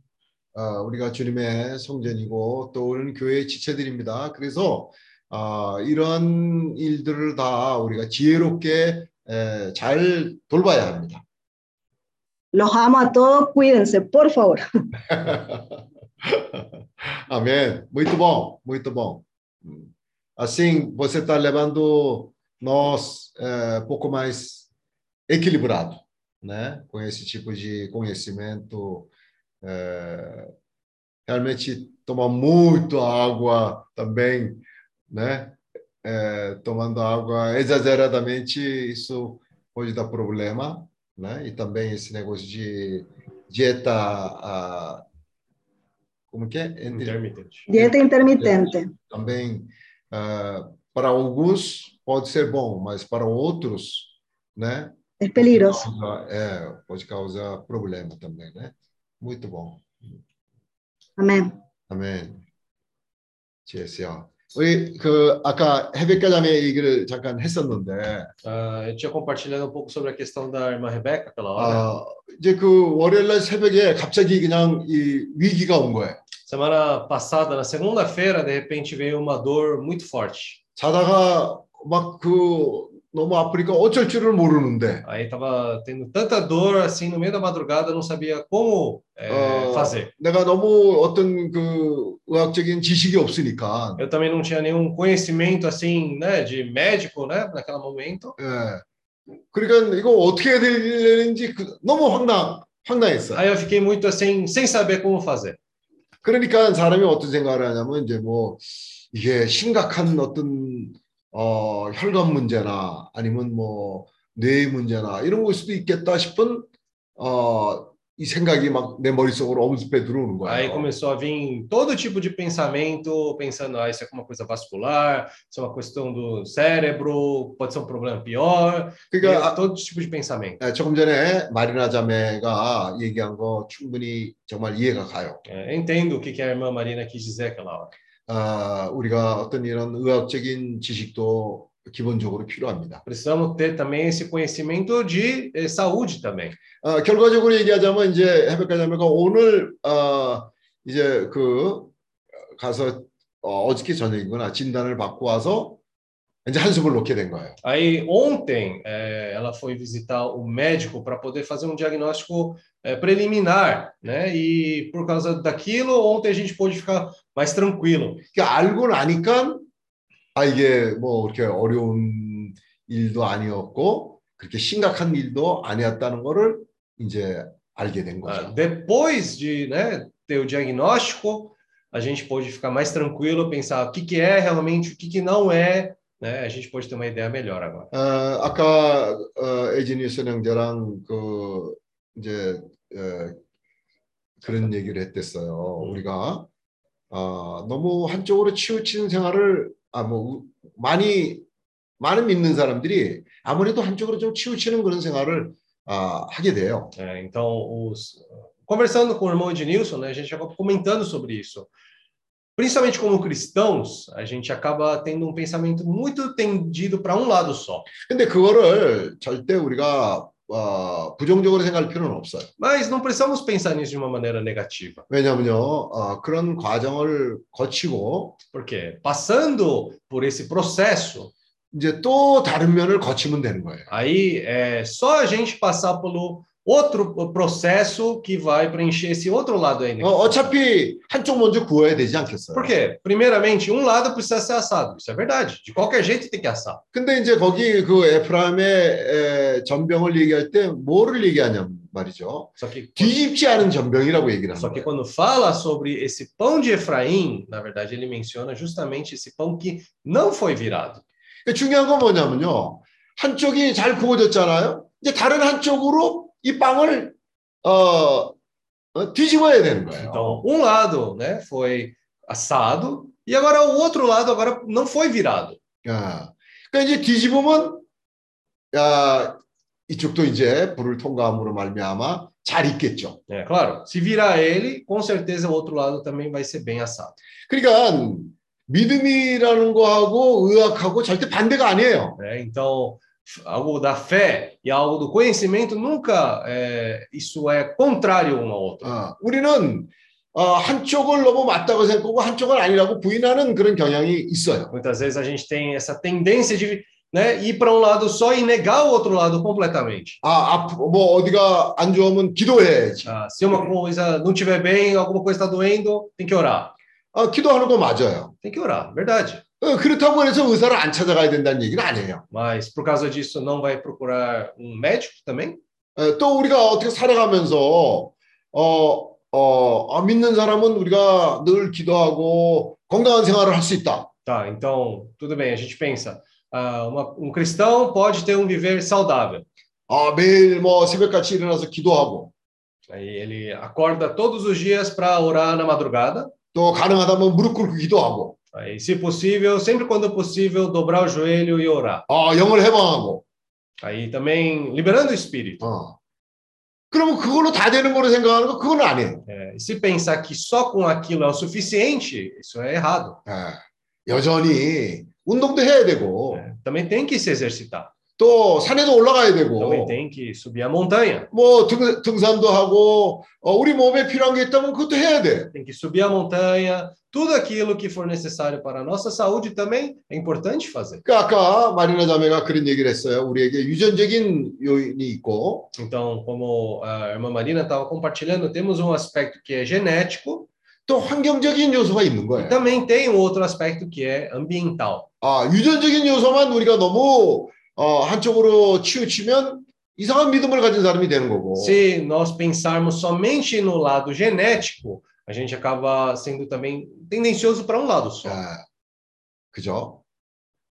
아, 우리가 주님의 성전이고 또 우리는 교회의 지체들입니다. 그래서 아, 이런 일들을 다 우리가 지혜롭게 에, 잘 돌봐야 합니다. Los amo a todos, cuídense, por favor. Amém. Muito bom, muito bom. Assim, você está levando nós é, um pouco mais equilibrado, né? Com esse tipo de conhecimento. É, realmente tomar muito água também, né? É, tomando água exageradamente, isso pode dar problema, né? E também esse negócio de dieta, ah, como que é? Intermitente. Dieta intermitente. Também, ah, para alguns pode ser bom, mas para outros, né? Es peligroso. Pode causar, é, pode causar problema também, né? Muito bom. Amén. 아멘. 우리 그 아까 헤베카 자매 얘기를 잠깐 했었는데 Ah, eu tinha compartilhado um pouco sobre a questão da irmã Rebeca aquela hora. 아, 이제 그 월요일 날 새벽에 갑자기 그냥 이 위기가 온 거예요. Semana passada, na segunda-feira, de repente veio uma dor muito forte. 자다가 막그 너무 아프니까 어쩔 줄을 모르는데 Aí tava tendo tanta dor assim no meio da madrugada, não sabia como eh, 어, fazer. 내가 너무 어떤 그 의학적인 지식이 없으니까 Eu também não tinha nenhum conhecimento assim, né, de médico, né, naquele momento. 예. 그러니까 이거 어떻게 해야 되는지 그- 너무 황당 황당했어. Aí eu fiquei muito assim, sem saber como fazer. 그러니까 사람이 어떤 생각을 하냐면 이제 뭐 이게 심각한 어떤 어 혈관 문제나 아니면 뭐 뇌 문제나 이런 걸 수도 있겠다 싶은 어 이 생각이 막 내 머릿속으로 엄습해 들어오는 Aí 거예요. começou a vir todo tipo de pensamento, pensando, ah, isso é uma coisa vascular, isso é uma questão do cérebro, pode ser um problema pior. 그러니까 아, todo tipo de pensamento. 예, 조금 전에 마리나 자매가 얘기한 거 충분히 정말 이해가 가요. É, entendo o que que a irmã Marina quis dizer aquela hora. 아, 우리가 어떤 이런 의학적인 지식도 기본적으로 필요합니다. Precisamos ter também esse conhecimento de eh, saúde também. 어, 결과적으로 얘기하자면 이제 헤베카 자매가 오늘 어, 이제 그 가서 어, 어저께 저녁이구나 진단을 받고 와서 이제 한숨을 놓게 된 거예요. Aí ontem eh, ela foi visitar o médico para poder fazer um diagnóstico eh, preliminar, né? E por causa daquilo, ontem a gente pôde ficar mais tranquilo. 그러니까 알고 나니까 아 이게 뭐 그렇게 어려운 일도 아니었고 그렇게 심각한 일도 아니었다는 거를 이제 알게 된 Ah, 거죠. depois de né, ter o diagnóstico, a gente pôde ficar mais tranquilo, pensar o que, que é realmente, o que, que não é, Né? A gente pode ter uma ideia melhor agora. 어, 아까 어, 에지니스 형제랑 그 이제 어, 그런 얘기를 했댔어요. 우리가 어, 너무 한쪽으로 치우치는 생활을 아 뭐 많이 많은 믿는 사람들이 아무래도 한쪽으로 좀 치우치는 그런 생활을 아, 하게 돼요. É, então, os... conversando com o irmão Ednilson, né, a gente acaba comentando sobre isso. Principalmente como cristãos, a gente acaba tendo um pensamento muito tendido para um lado só. 근데 그거를 절대 우리가 어, 부정적으로 생각할 필요는 없어요. Mas não precisamos pensar nisso de uma maneira negativa. 왜냐하면요, 어, 그런 과정을 거치고 Porque passando por esse processo, 이제 또 다른 면을 거치면 되는 거예요. Aí é só a gente passar pelo outro processo que vai preencher esse outro lado aí. 어, 어차피 한쪽 먼저 구워야 되지 않겠어요? Por quê? Primeiramente, um lado precisa ser assado. Isso é verdade. De qualquer jeito tem que assar. 근데 이제 거기 그 에프라임의 에, 전병을 얘기할 때 뭐를 얘기하냐면 말이죠. Só que 뒤집지 않은 전병이라고 얘기를 하는 Só que 거예요. quando fala sobre esse pão de Efraim, na verdade ele menciona justamente esse pão que não foi virado. 그러니까 중요한 건 뭐냐면요. 한쪽이 잘 구워졌잖아요. 이제 다른 한쪽으로 이 빵을 어, 어, 뒤집어야 되는 거예요. Então, um lado, né, foi assado e agora o outro lado agora não foi virado. 야, 그러니까 이제 뒤집으면 야, 이쪽도 이제 불을 통과함으로 말미암아 잘 익겠죠. É claro, se virar ele, com certeza o outro lado também vai ser bem assado. 그러니까 믿음이라는 거하고 의학하고 절대 반대가 아니에요. né? Então, algo da fé e algo do conhecimento nunca é, isso é contrário um ao outro. 어, 우리는 어, 한쪽을 너무 맞다고 생각하고 한쪽은 아니라고 부인하는 그런 경향이 있어요. Muitas vezes a gente tem essa tendência de né, ir para um lado só e negar o outro lado completamente. 아, 앞, 뭐 어디가 안 좋으면 기도해야지. Ah, se uma coisa não estiver bem, alguma coisa está doendo, tem que orar. 어, 기도하는 거 맞아요. Tem que orar, verdade. 어, 그렇다고 해서 의사를 안 찾아가야 된다는 얘기는 아니에요. Mas por causa disso não vai procurar um médico também? 어, 또 우리가 어떻게 살아가면서 어, 어, 아, 믿는 사람은 우리가 늘 기도하고 건강한 생활을 할 수 있다. Tá, então, tudo bem, a gente pensa, ah, uma- um cristão pode ter um viver saudável. 아, 매일 뭐 새벽같이 일어나서 기도하고 Aí ele acorda todos os dias para orar na madrugada. 또 가능하다면 무릎 꿇고 기도하고 Aí, se possível, sempre quando possível, dobrar o joelho e orar. 아, 영을 해방하고 Aí também liberando o espírito. 어. 그러면 그걸로 다 되는 거로 생각하는 거 그건 아니에요. É, e se pensar que só com aquilo é o suficiente, isso é errado. 예, 여전히 운동도 해야 되고 É, também tem que se exercitar. 또 산에도 올라가야 되고 Também tem que subir a montanha. 뭐 등, 등산도 하고 어, 우리 몸에 필요한 게 있다면 그것도 해야 돼. Tem que subir a montanha. Tudo aquilo que for necessário para a nossa saúde também é importante fazer. 그러니까 아까 마리나 자매가 그런 얘기를 했어요. 우리에게 유전적인 요인이 있고 Então, como a irmã Marina estava compartilhando, temos um aspecto que é genético 또 환경적인 요소가 있는 e 거예요. também tem um outro aspecto que é ambiental. 아, 유전적인 요소만 우리가 너무 어, 한쪽으로 치우치면 이상한 믿음을 가진 사람이 되는 거고. Se nós pensarmos somente no lado genético, a gente acaba sendo também tendencioso para um lado só. 아, 그죠?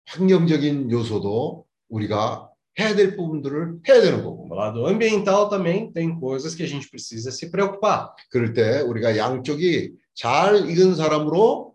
환경적인 요소도 우리가 해야 될 부분들을 해야 되는 거고. No lado ambiental também tem coisas que a gente precisa se preocupar. 그럴 때 우리가 양쪽이 잘 익은 사람으로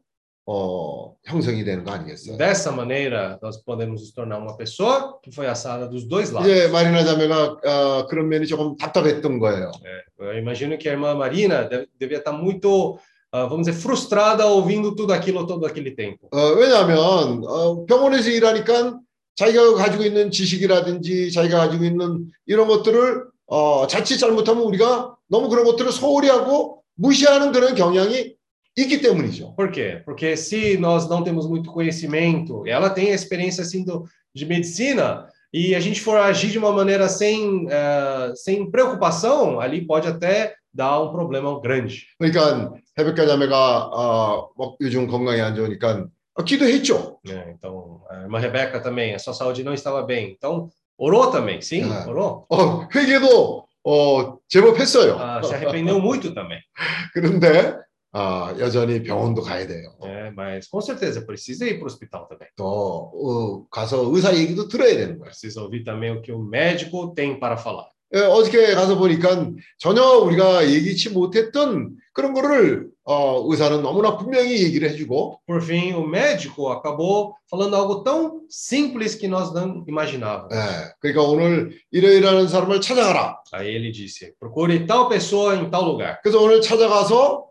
어, 형성이 되는 거 아니겠어요? Dessa maneira, nós podemos nos tornar uma pessoa que foi assada dos dois lados. 이제 마리나 자매가 어, 그런 면이 조금 답답했던 거예요. Eu imagino que a irmã Marina deve, devia estar muito, ah, vamos dizer, frustrada ouvindo tudo aquilo todo aquele tempo. 어, 왜냐하면 어, 병원에서 일하니까 자기가 가지고 있는 지식이라든지 자기가 가지고 있는 이런 것들을 어, 자칫 잘못하면 우리가 너무 그런 것들을 소홀히 하고 무시하는 그런 경향이 있기 때문이죠. Por quê? Porque se nós não temos muito conhecimento, ela tem a experiência assim do, de medicina, e a gente for agir de uma maneira sem, ah, sem preocupação, ali pode até dar um problema grande. 그러니까 해백가 자매가 어, 뭐 요즘 건강이 안 좋으니까 어, 기도했죠. né? Então, a irmã Rebeca também, a sua saúde não estava bem. Então, orou também, sim, Ah. orou. 어, 회개도 어, 제법 했어요. Ah, se arrependeu muito também. 그런데 아, 여전히 병원도 가야 돼요. É, mas com certeza precisa ir para o hospital também. 또 어, 가서 의사 얘기도 들어야 되는 거예요. Precisa ouvir também o que o médico tem para falar. 예, 어저께 가서 보니까 전혀 우리가 예기치 못했던 그런 거를 어, 의사는 너무나 분명히 얘기를 해주고 Por fim, o médico acabou falando algo tão simples que nós não imaginávamos. 예, 그러니까 오늘 이러이러하는 사람을 찾아가라. Aí ele disse: procure tal pessoa em tal lugar. 그래서 오늘 찾아가서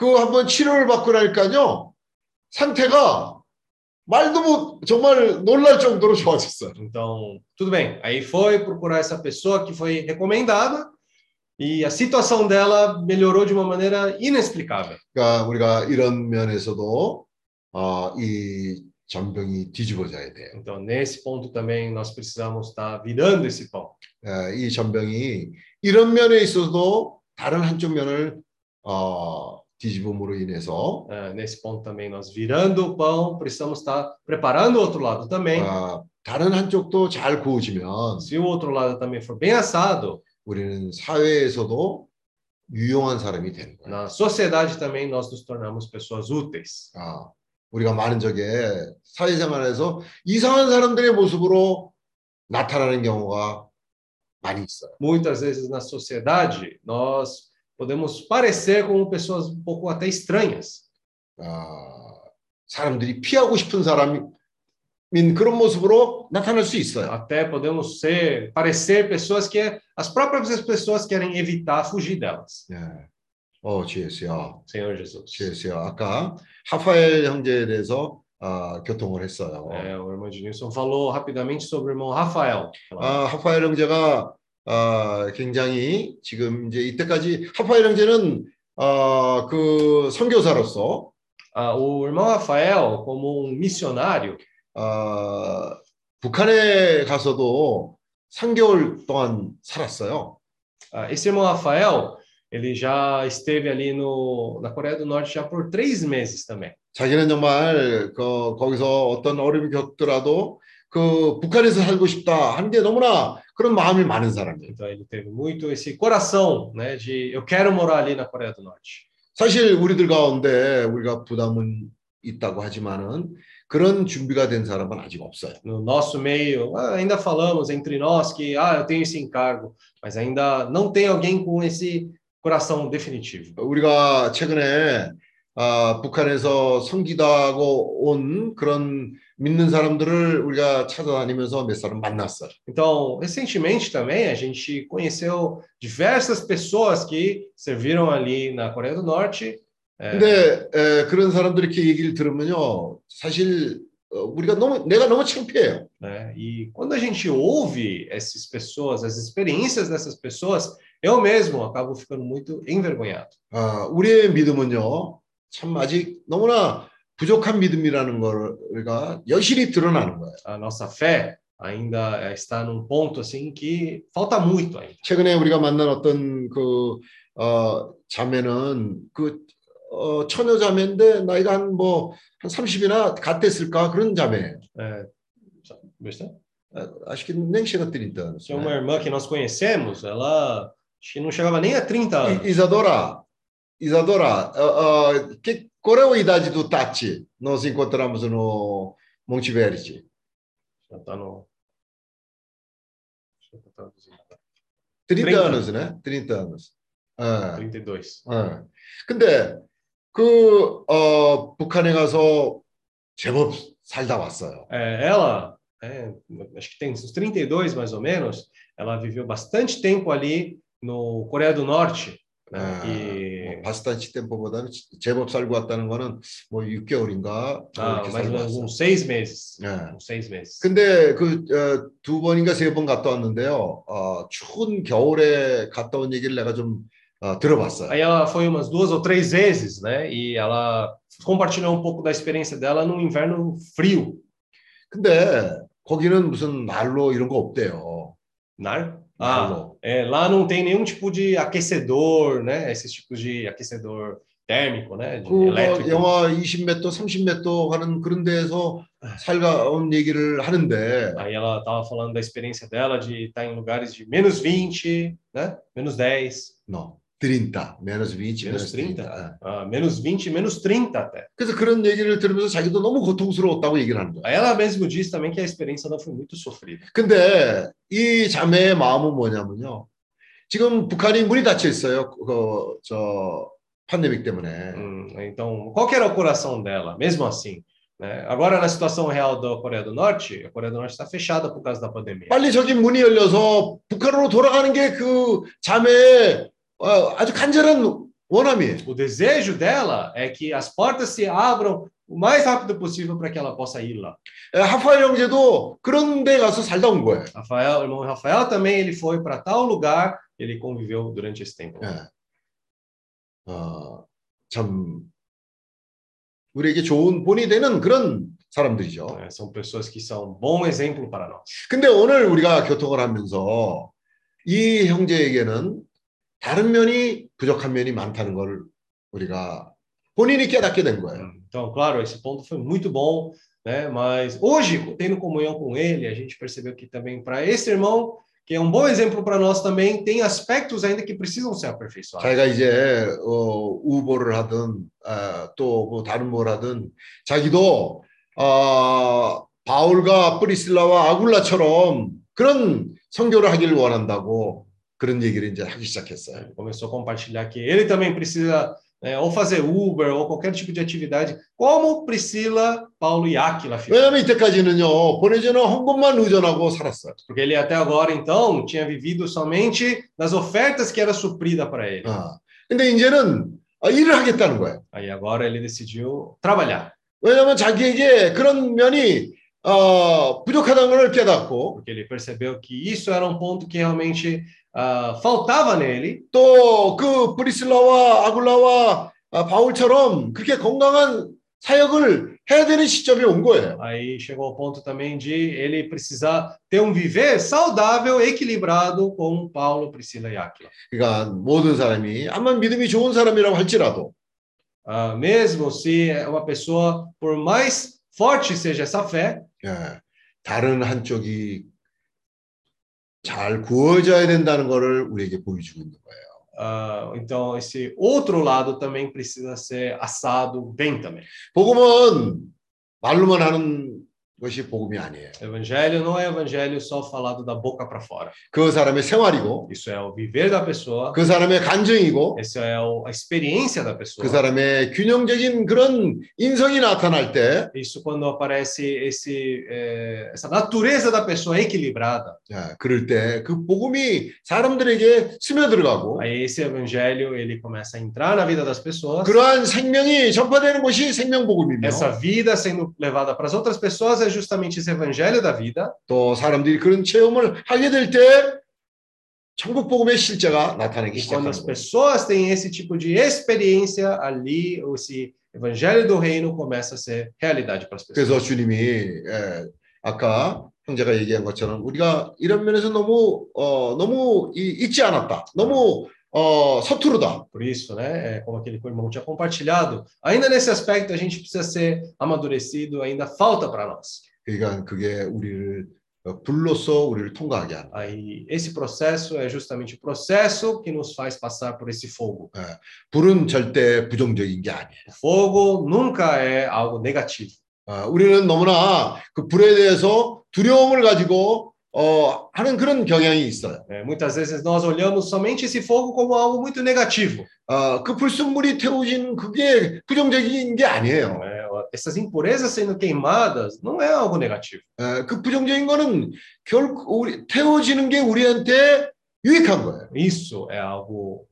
그 한번 치료를 받고 나니까요 상태가 말도 못 정말 놀랄 정도로 좋아졌어요. Então, tudo bem. Aí foi procurar essa pessoa que foi recomendada e a situação dela melhorou de uma maneira inexplicável. 그러니까 우리가 이런 면에서도 어, 이 전병이 뒤집어져야 돼요. Então, nesse ponto também nós precisamos estar virando esse pão. 예, 이 전병이 이런 면에 있어도 다른 한쪽 면을 어, 뒤집음으로 인해서 É, nesse ponto também nós virando o pão, precisamos estar preparando o outro lado também. 어, 다른 한쪽도 잘 구워지면 Se o outro lado também for bem assado, 우리는 사회에서도 유용한 사람이 되는 거예요. na sociedade também nós nos tornamos pessoas úteis. 아, 우리가 많은 적에 사회생활에서 이상한 사람들의 모습으로 나타나는 경우가 많이 있어요. Muitas vezes na sociedade nós podemos parecer como pessoas um pouco até estranhas. 아, 사람들이 피하고 싶은 사람인 그런 모습으로 나타날 수 있어요. Até podemos ser, parecer pessoas que as próprias pessoas querem evitar fugir delas. 예. 어, 주예수요. Senhor Jesus. 주예수요. 아까 하파엘 형제에 대해서 아, 교통을 했어요. É, o irmão Ednilson falou rapidamente sobre o irmão Rafael. 아, 하파엘 형제가 아, 굉장히 지금 이제 이때까지 하파엘 형제는 아, 그 선교사로서 Ah, o irmão Rafael, como um missionário, 아, 북한에 가서도 3개월 동안 살았어요. ah, esse irmão Rafael, ele já esteve ali no, na Coreia do Norte já por três meses também. 자기는 정말 그 거기서 어떤 어려움이 겪더라도 그 북한에서 살고 싶다 하는 게 너무나 그런 마음이 많은 사람이에요. Então ele teve muito esse coração, né, de eu quero morar ali na Coreia do Norte. 사실 우리들 가운데 우리가 부담은 있다고 하지만은 그런 준비가 된 사람은 아직 없어요. No nosso meio, ah, ainda falamos entre nós que ah, eu tenho esse encargo, mas ainda não tem alguém com esse coração definitivo. 우리가 최근에 아, 북한에서 섬기다고 온 그런 믿는 사람들을 우리가 찾아다니면서 몇 사람 만났어요. Então, recentemente também a gente conheceu diversas pessoas que serviram ali na Coreia do Norte. é, 근데 에, 그런 사람들이 이렇게 얘기를 들으면요, 사실 어, 우리가 너무 내가 너무 창피해요. né? E quando a gente ouve essas pessoas, as experiências dessas pessoas, eu mesmo acabo ficando muito envergonhado. 아, 우리의 믿음은요, 참 아직 너무나 부족한 믿음이라는 거가 여실히 드러나는 거예요. A nossa fé ainda eh, está num ponto assim que falta muito ainda. 최근에 우리가 만난 어떤 그 어, 자매는 그 어, 처녀 자매인데 나이가 한 뭐한 30이나 같았을까 그런 자매예요. É, besta? 아, acho que nem chega a 30 anos. Tinha né? uma irmã que nós conhecemos, ela não chegava nem a 30 anos. Isadora, Isadora, uh, uh, que, qual é a idade do Tati? Nós encontramos no Monte Verde. Já tá no. Deixa eu traduzir. 30 30. anos, né? 30 anos. 어, 32. 어. 근데 그 어, 북한에 가서 제법 살다 왔어요. É, ela, é, acho que tem uns 32 mais ou menos, ela viveu bastante tempo ali no Coreia do Norte. 아, E, 뭐 바스탄치 템포보다는 제법 살고 왔다는 거는 뭐 6개월인가 ah, 이렇게 살고 meses. 네. 근데 그두 번인가 세 번 갔다 왔는데요. 어, 추운 겨울에 갔다 온 얘기를 내가 좀 어, 들어봤어요. Aí ela foi umas duas ou três vezes, né? E ela compartilhou um pouco da experiência dela no inverno frio. 근데 거기는 무슨 난로 이런 거 없대요. Nar? Ah, 난로. é, lá não tem nenhum tipo de aquecedor, né? Esses tipos de aquecedor térmico, né? De 그뭐 elétrico. 영하 20m, 30m 하는 그런 데에서 살가 온 얘기를 하는데 Aí ela tava falando da experiência dela de estar em lugares de menos 20, né? Menos 10, no, 30, menos 20, menos menos 30. 30, 예. ah, menos 20, menos 30 até. 그래서 그런 얘기를 들으면서 자기도 너무 고통스러웠다고 얘기를 하는 거예요. Aí ela mesmo diz também que a experiência dela foi muito sofrida. 근데 이 자매의 마음은 뭐냐면요. 지금 북한이 문이 닫혀 있어요. 그저 팬데믹 때문에. Hum, então, qual era o coração dela, mesmo assim? Né? Agora, na situação real da Coreia do Norte, a Coreia do Norte está fechada por causa da pandemia. 빨리 저기 문이 열려서 북한으로 돌아가는 게 그 자매의 어, 아주 간절한 원함이에요. O desejo dela é que as portas se abram o mais rápido possível para que ela possa ir lá. 예, 하파엘 형제도 그런 데 가서 살다 온 거예요. Rafael, o irmão Rafael também ele foi para tal lugar, ele conviveu durante esse tempo. 예. 어, 참 우리에게 좋은 본이 되는 그런 사람들이죠. né? São pessoas que são um bom exemplo para nós. 근데 오늘 우리가 교통을 하면서 이 형제에게는 다른 면이 부족한 면이 많다는 걸 우리가 본인이 깨닫게 된 거예요. Então, claro, esse ponto foi muito bom, né? Mas hoje, tendo comunhão com ele, a gente percebeu que também para esse irmão, que é um bom exemplo para nós também, tem aspectos ainda que precisam ser aperfeiçoados. 자기가 이제 어, 우보를 하든 아, 또뭐 다른 뭘 하든 자기도 어, 바울과 프리실라와 아굴라처럼 그런 선교를 하기를 원한다고 그런 얘기를 이제 하기 시작했어요. Começou a compartilhar que ele também precisa né, ou fazer Uber ou qualquer tipo de atividade, como Priscila, Paulo e Aquila fizeram. 왜냐하면 이때까지는요 보내주는 헌금만 의존하고 살았어요. Porque ele até agora, então, tinha vivido somente das ofertas que era suprida para ele. 아, 근데 이제는 아, 일을 하겠다는 거예요. Aí agora ele decidiu trabalhar, 왜냐하면 자기에게 그런 면이 어, 부족하다는 걸 깨닫고 porque ele percebeu que isso era um ponto que realmente ah, faltava nele. 또그 브리슬라와 아굴라와 아, 바울처럼 그렇게 건강한 사역을 해야 되는 시점이 온 거예요. Aí chegou ao ponto também de ele precisar ter um viver saudável, equilibrado com Paulo, Priscila e Aquila. 그러니까 모든 사람이 아마 믿음이 좋은 사람이라고 할지라도 Ah, mesmo se uma pessoa, por mais forte seja essa fé, 예, 다른 한쪽이 잘 구워져야 된다는 것을 우리에게 보여주고 있는 거예요. ah, então esse outro lado também precisa ser assado bem também. 복음은 말로만 하는 것이 복음이 아니에요. Evangelho não é evangelho só falado da boca para fora. 그 사람의 생활이고 Isso é o viver da pessoa, 그 사람의 감정이고 essa é o- a experiência da pessoa. 그 사람의 균형적인 그런 인성이 나타날 때 Isso quando aparece esse, eh, essa natureza da pessoa equilibrada. 자, 그럴 때 그 복음이 사람들에게 스며들어가고 Aí esse evangelho ele começa a entrar na vida das pessoas. 그러한 생명이 전파되는 것이 생명복음이며 Essa vida sendo levada para as outras pessoas é justamente esse evangelho da vida. 또 사람들이 그런 체험을 하게 될 때 천국 복음의 실제가 나타나기 E quando as pessoas têm esse tipo de experiência ali, esse evangelho do reino começa a ser realidade para as pessoas. 그래서 주님이 예, 아까 형제가 얘기한 것처럼 우리가 이런 면에서 너무 어, 너무 이- 잊지 않았다. 너무 어, 서투르다. Por isso, né, é, como aquele que o irmão tinha compartilhado, ainda nesse aspecto a gente precisa ser amadurecido, ainda falta para nós. 그러니까 그게 우리를 어, 불로써 우리를 통과하게 하는. Aí esse processo é justamente o processo que nos faz passar por esse fogo. 불은 절대 부정적인 게 아니에요. O fogo nunca é algo negativo. 아, 우리는 너무나 그 불에 대해서 두려움을 가지고 어, 하는 그런 경향이 있어요. É, muitas vezes nós olhamos somente esse fogo como algo muito negativo. 어, 그 불순물이 태워진 그게 부정적인 게 아니에요. É, essas impurezas sendo queimadas não é algo negativo. 에, 그 부정적인 거는 결국 우리 태워지는 게 우리한테 유익한 거예요. Isso é algo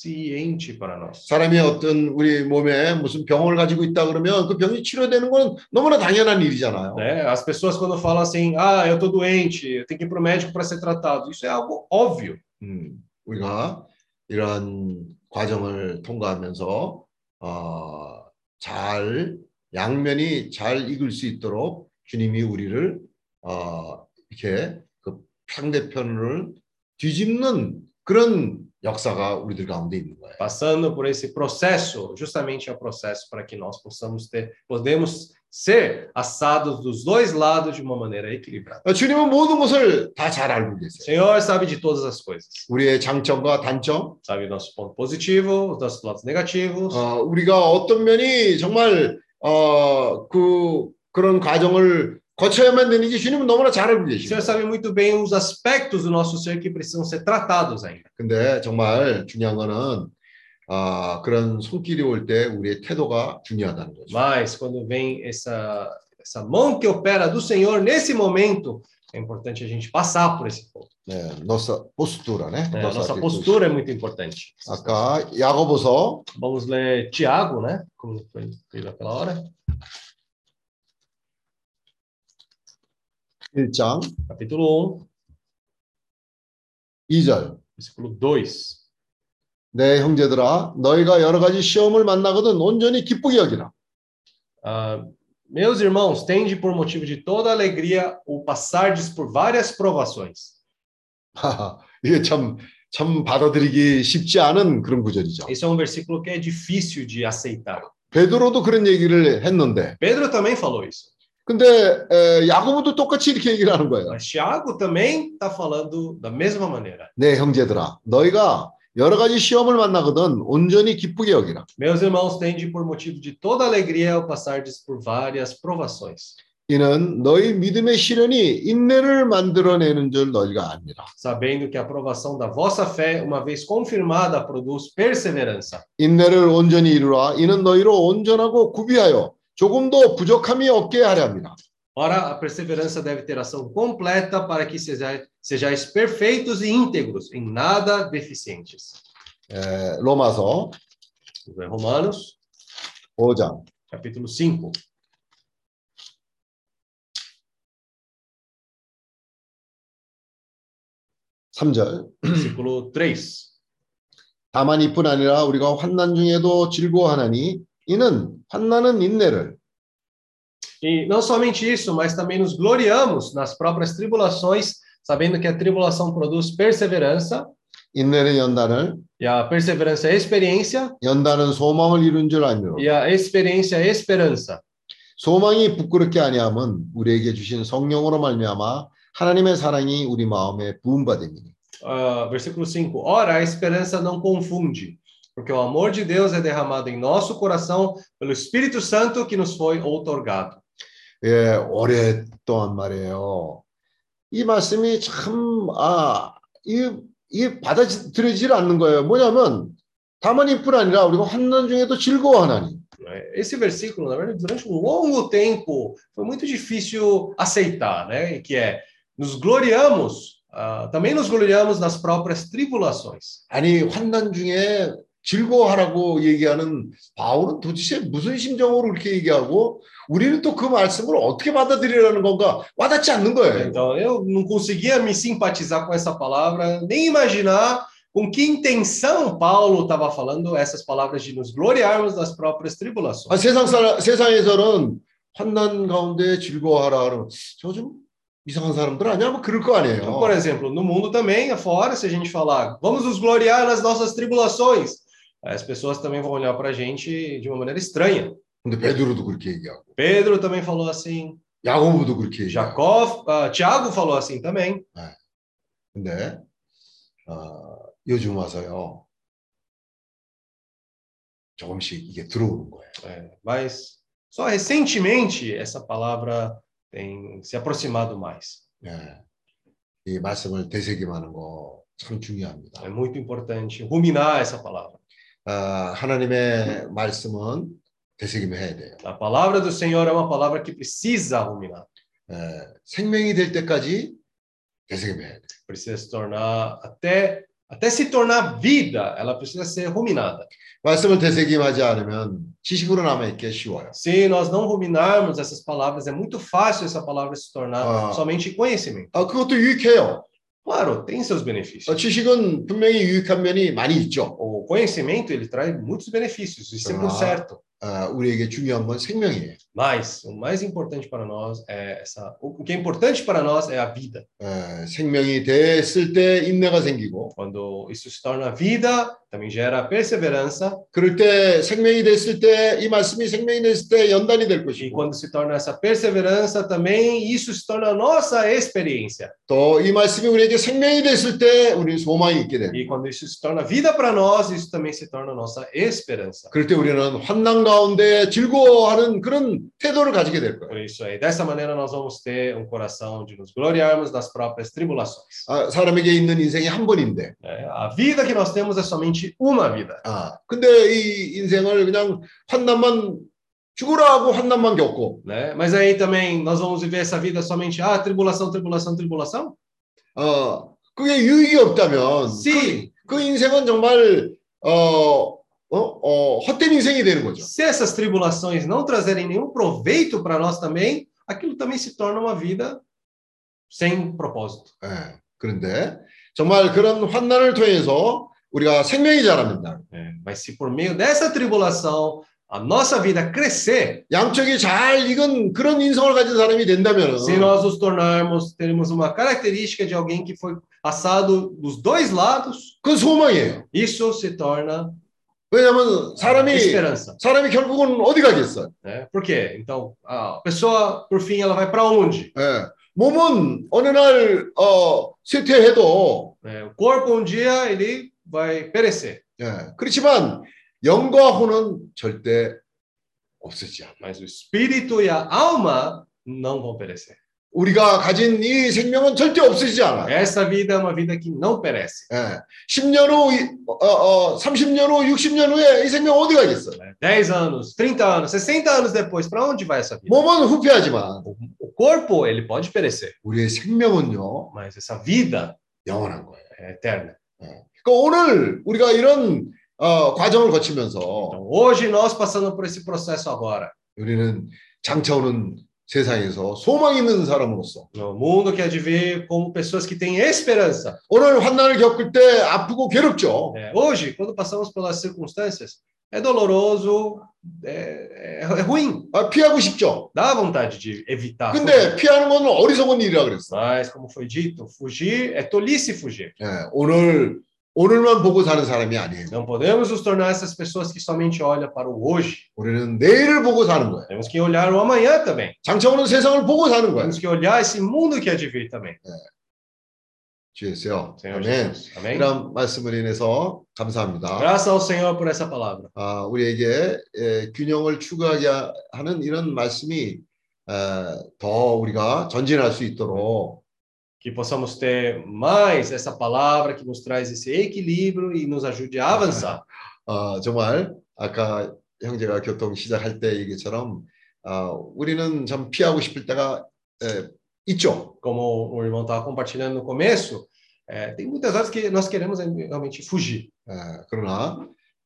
beneficiente para nós. 사람이 어떤 우리 몸에 무슨 병을 가지고 있다 그러면 그 병이 치료되는 건 너무나 당연한 일이잖아요. Né? As pessoas quando falam assim, ah, eu tô doente, eu tenho que ir para o médico para ser tratado, isso é algo óbvio. 음, 우리가 이런 과정을 통과하면서 어, 잘 양면이 잘 익을 수 있도록 주님이 우리를 어, 이렇게 그 상대편을 뒤집는 그런 역사가 우리들 가운데 있는 거예요. Passando por esse processo, justamente é o processo para que nós possamos ter, podemos ser assados dos dois lados de uma maneira equilibrada. 어, 주님은 모든 것을 다 잘 알고 O 계세요. Senhor sabe de todas as coisas. 우리의 장점과 단점, Sabe nosso ponto positivo, os nossos lados negativos. 어, 우리가 어떤 면이 정말 어, 그 그런 과정을 거쳐야만 되는지 주님은 너무나 잘 알고 O 계시죠. Senhor sabe muito bem os aspectos do nosso ser que precisam ser tratados ainda. 근데 정말 중요한 거는 아, 그런 손길이 올 때 우리의 태도가 중요하다는 거죠. Mas quando vem essa essa mão que opera do Senhor nesse momento, é importante a gente passar por esse ponto. 네, nossa postura, né? É, a Nossa nossa atitude. postura é muito importante. 아까 야고보서 Vamos ler Tiago, né? Como foi lido aquela hora. 1장 Capítulo 2절. 1, versículo 2. 내 형제들아 너희가 여러 가지 시험을 만나거든 온전히 기쁘게 여기라. Ah, Meus irmãos, tende por motivo de toda alegria o passardes por várias provações. 이게 참, 참 받아들이기 쉽지 않은 그런 구절이죠. Esse é um versículo que é difícil de aceitar. 베드로도 그런 얘기를 했는데, Pedro também falou isso. 근데 에, 야고보도 똑같이 이렇게 얘기를 하는 거예요. Mas Tiago também está falando da mesma maneira. 네, 형제들아, 너희가 여러 가지 시험을 만나거든 온전히 기쁘게 여기라. Meus irmãos, tende por motivo de toda alegria ao passardes por várias provações, 이는 너희 믿음의 시련이 인내를 만들어내는 줄 너희가 압니다. sabendo que a aprovação da vossa fé, uma vez confirmada, produz perseverança. 인내를 온전히 이루라. 이는 너희로 온전하고 구비하여 조금도 부족함이 없게 하려 합니다. Ora, a perseverança deve ter ação completa para que sejais, sejais perfeitos e íntegros, em nada deficientes. 에, 로마서 Romanos, 5장 capítulo 5, 3절 versículo 3. 다만 이뿐 아니라 우리가 환난 중에도 즐거워하나니 이는 환난은 인내를 E não somente isso, mas também nos gloriamos nas próprias tribulações, sabendo que a tribulação produz perseverança, 인내는 연단을 e a perseverança é experiência, 연단은 소망을 이룬 줄 알므로 e a experiência é esperança. 소망이 부끄럽게 아니함은 우리에게 주신 성령으로 말미암아 하나님의 사랑이 우리 마음에 부음받음이니 Ah, versículo 5. Ora, a esperança não confunde, porque o amor de Deus é derramado em nosso coração pelo Espírito Santo que nos foi outorgado. 예, 오랫동안 말이에요. 이 말씀이 참, 아, 이, 이 받아들여지질 않는 거예요. 뭐냐면, 다만 이뿐 아니라 우리가 환난 중에도 즐거워하나니. né? Esse versículo, na verdade, durante um longo tempo, foi muito difícil aceitar, né? Que é, nos gloriamos, ah, também nos gloriamos nas próprias tribulações. 아니, 환난 중에 즐거워하라고 얘기하는 바울은 도대체 무슨 심정으로 그렇게 얘기하고, 우리는 또 그 말씀을 어떻게 받아들이라는 건가 와닿지 않는 거예요. Então, eu não conseguia me simpatizar com essa palavra, nem imaginar com que intenção Paulo estava falando essas palavras de nos gloriarmos das próprias tribulações. 아, 세상 사람, 세상에서는 환난 가운데 즐거워하라 그러면 저 좀 이상한 사람들 아니야? 뭐 그럴 거 아니에요. Então, por exemplo, no mundo também, afora, se a gente falar, vamos nos gloriar nas nossas tribulações, as pessoas também vão olhar para a gente de uma maneira estranha. 근데 베드로도 그렇게 얘기하고 Pedro também falou assim, 야고보도 그렇게 얘기하고 Jacó, ah, Tiago falou assim também. 근데 어, 요즘 와서요 조금씩 이게 들어오는 거예요. É, mas só recentemente essa palavra tem se aproximado mais. 예. 이 말씀을 되새김하는 거 참 중요합니다. É muito importante ruminar essa palavra. 아, 하나님의 말씀은 되새김해야 돼요. A palavra do Senhor é uma palavra que precisa ruminar, 예, 생명이 될 때까지 되새김해야 돼요. precisa se tornar até até se tornar vida, ela precisa ser ruminada. 말씀을 되새김하지 않으면 지식으로 남아 있기 쉬워요. Se nós não ruminarmos essas palavras, é muito fácil essa palavra se tornar Ah. somente conhecimento. 아, 그것도 유익해요. Claro, tem seus 어, benefícios. 지식은 분명히 유익한 면이 많이 있죠. O conhecimento, ele traz muitos benefícios, isso é por Ah. certo. 아, 우리에게 중요한 건 생명이에요. Mas o mais importante para nós é essa. O que é importante para nós é a vida. 에, 생명이 됐을 때 인내가 생기고 Quando isso se torna vida, também gera perseverança. 그럴 때 생명이 됐을 때 이 말씀이 생명이 됐을 때 연단이 될 E 것이고 quando se torna essa perseverança, também isso se torna a nossa experiência. 또 이 말씀이 우리에게 생명이 됐을 때 우리 소망이 있게 됩니다. E quando isso se torna vida para nós, isso também se torna a nossa esperança. 그럴 때 우리는 환난 가운데 즐거워하는 그런 태도를 가지게 될 거예요. Por isso aí, dessa maneira nós vamos ter um coração de nos gloriarmos das próprias tribulações. 아, 사람에게 있는 인생이 한 번인데 né? A vida que nós temos é somente uma vida. 아, 근데 이 인생을 그냥 환난만 죽으라 하고 환난만 겪고 Né? Mas aí também nós vamos viver essa vida somente ah, tribulação, tribulação, tribulação? 어, 그게 유익이 없다면. 그, 그 인생은 정말 어, 어, 어, 헛된 인생이 되는 거죠. Se essas tribulações não trazerem nenhum proveito para nós também, aquilo também se torna uma vida sem propósito. 예, 그런데 정말 그런 환난을 통해서 우리가 생명이 자랍니다. É, mas se por meio dessa tribulação a nossa vida crescer, 양쪽이 잘 익은 그런 인성을 가진 사람이 된다면 se nós nos tornarmos, termos uma característica de alguém que foi assado dos dois lados, 그 소망이에요. isso se torna 왜냐하면 사람이 esperança. 사람이 결국은 어디 가겠어요? Né? Por quê? Então, a pessoa, por fim, ela vai para onde? 예. 몸은 어느 날 어, 쇠퇴해도 né? O corpo, um dia, ele vai perecer. 예. 그렇지만 영과 혼은 절대 없어지지 않아. Mas o espírito e a alma não vão perecer. 우리가 가진 이 생명은 절대 없어지지 않아. Essa vida é uma vida que não perece. 예. 10년 후, 이- 어, 어, 30년 후, 60년 후에 이 생명 어디 가겠어? né? 10 anos, 30 anos, 60 anos depois, para onde vai essa vida? 몸은 후패하지만 O corpo, ele pode perecer, 우리의 생명은요 mas essa vida 영원한 거예요. é eterna. 그러니까 오늘 우리가 이런 어, 과정을 거치면서 Então, hoje nós passando por esse processo agora, 우리는 장차 오는 세상에서 소망 있는 사람으로서 no mundo que há de vir como pessoas que têm esperança. 오늘 환난을 겪을 때 아프고 괴롭죠. né? Hoje, quando passamos pelas circunstâncias, é doloroso, é, é- é ruim, 아, 피하고 싶죠. dá vontade de evitar. 근데 피하는 건 어리석은 일이라 그랬어. Mas, como foi dito, fugir é tolice fugir. 예, 오늘 오늘만 보고 사는 사람이 아니에요. Não podemos nos tornar essas pessoas que somente olham para o hoje. 우리는 내일을 보고 사는 거예요. Temos que olhar o amanhã também. 장차오는 세상을 보고 사는 거예요. Temos que olhar esse mundo que há de vir também. 주였어요. Senhor 아멘. Amém? 이런 말씀을 인해서 감사합니다. Graças ao Senhor por essa palavra. 아, 우리에게 에, 균형을 추구하게 하는 이런 말씀이 에, 더 우리가 전진할 수 있도록 Que possamos ter mais essa palavra que nos traz esse equilíbrio e nos ajude a avançar. 어, 정말 아까 형제가 교통 시작할 때 얘기처럼 어, 우리는 참 피하고 싶을 때가 에, 있죠. Como o irmão estava compartilhando no começo, é, tem muitas horas que nós queremos realmente fugir. 에, 그러나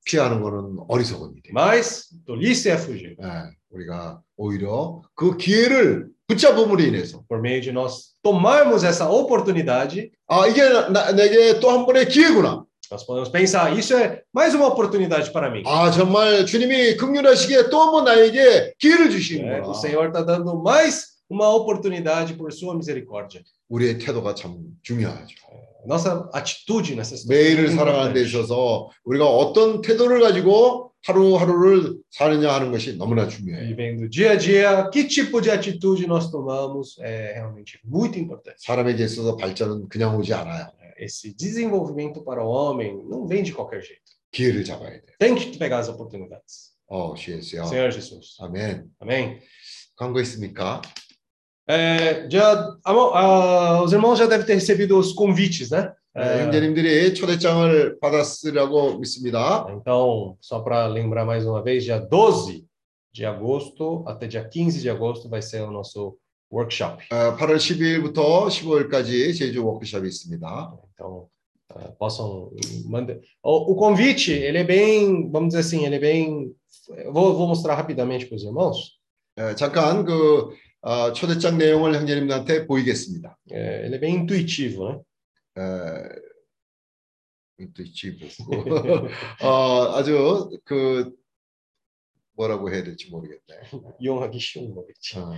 피하는 거는 어리석은 일이에요. Mas tolice é fugir. 에, 우리가 오히려 그 기회를 붙잡음으로 인해서 Por meio de nós tomarmos essa oportunidade, 아 이게 나, 내게 또 한 번의 기회구나. nós podemos pensar, isso é mais uma oportunidade para mim. 아 정말 주님이 긍휼하시기에 또 한 번 나에게 기회를 É, 주시는구나. o Senhor está dando mais uma oportunidade por sua misericórdia. 우리의 태도가 참 중요하죠. Nossa atitude nessa situação. 매일을 é 살아가는 데 importante. 있어서 우리가 어떤 태도를 가지고 하루하루를 사느냐 하는 것이 너무나 중요해요. Vivendo dia a dia, que tipo de atitude nós tomamos é realmente muito importante. 사람에게 있어서 발전은 그냥 오지 않아요. Esse desenvolvimento para o homem não vem de qualquer jeito. 기회를 잡아야 돼요. Tem que pegar as oportunidades. 어, 주예수요. Senhor Jesus. 아멘. Amém? 광고 있습니까? É, já, ah, os irmãos já devem ter recebido os convites, né? 네, É, 형제님들이 초대장을 받았으라고 믿습니다. então, só para lembrar mais uma vez, dia 12 de agosto até dia 15 de agosto vai ser o nosso workshop. 어, 8월 12일부터 15일까지 제주 워크숍이 있습니다. Então, ah, possam mandar. O, o convite, ele é bem, vamos dizer assim, ele é bem. eu Vou, vou mostrar rapidamente para os irmãos. 예, 잠깐 그 어, 초대장 내용을 형제님들한테 보이겠습니다. É, ele é bem intuitivo, né? 에, 인투이티브. 어, 아주 그 뭐라고 해야 될지 모르겠네. 이용하기 쉬운 거겠지. 어,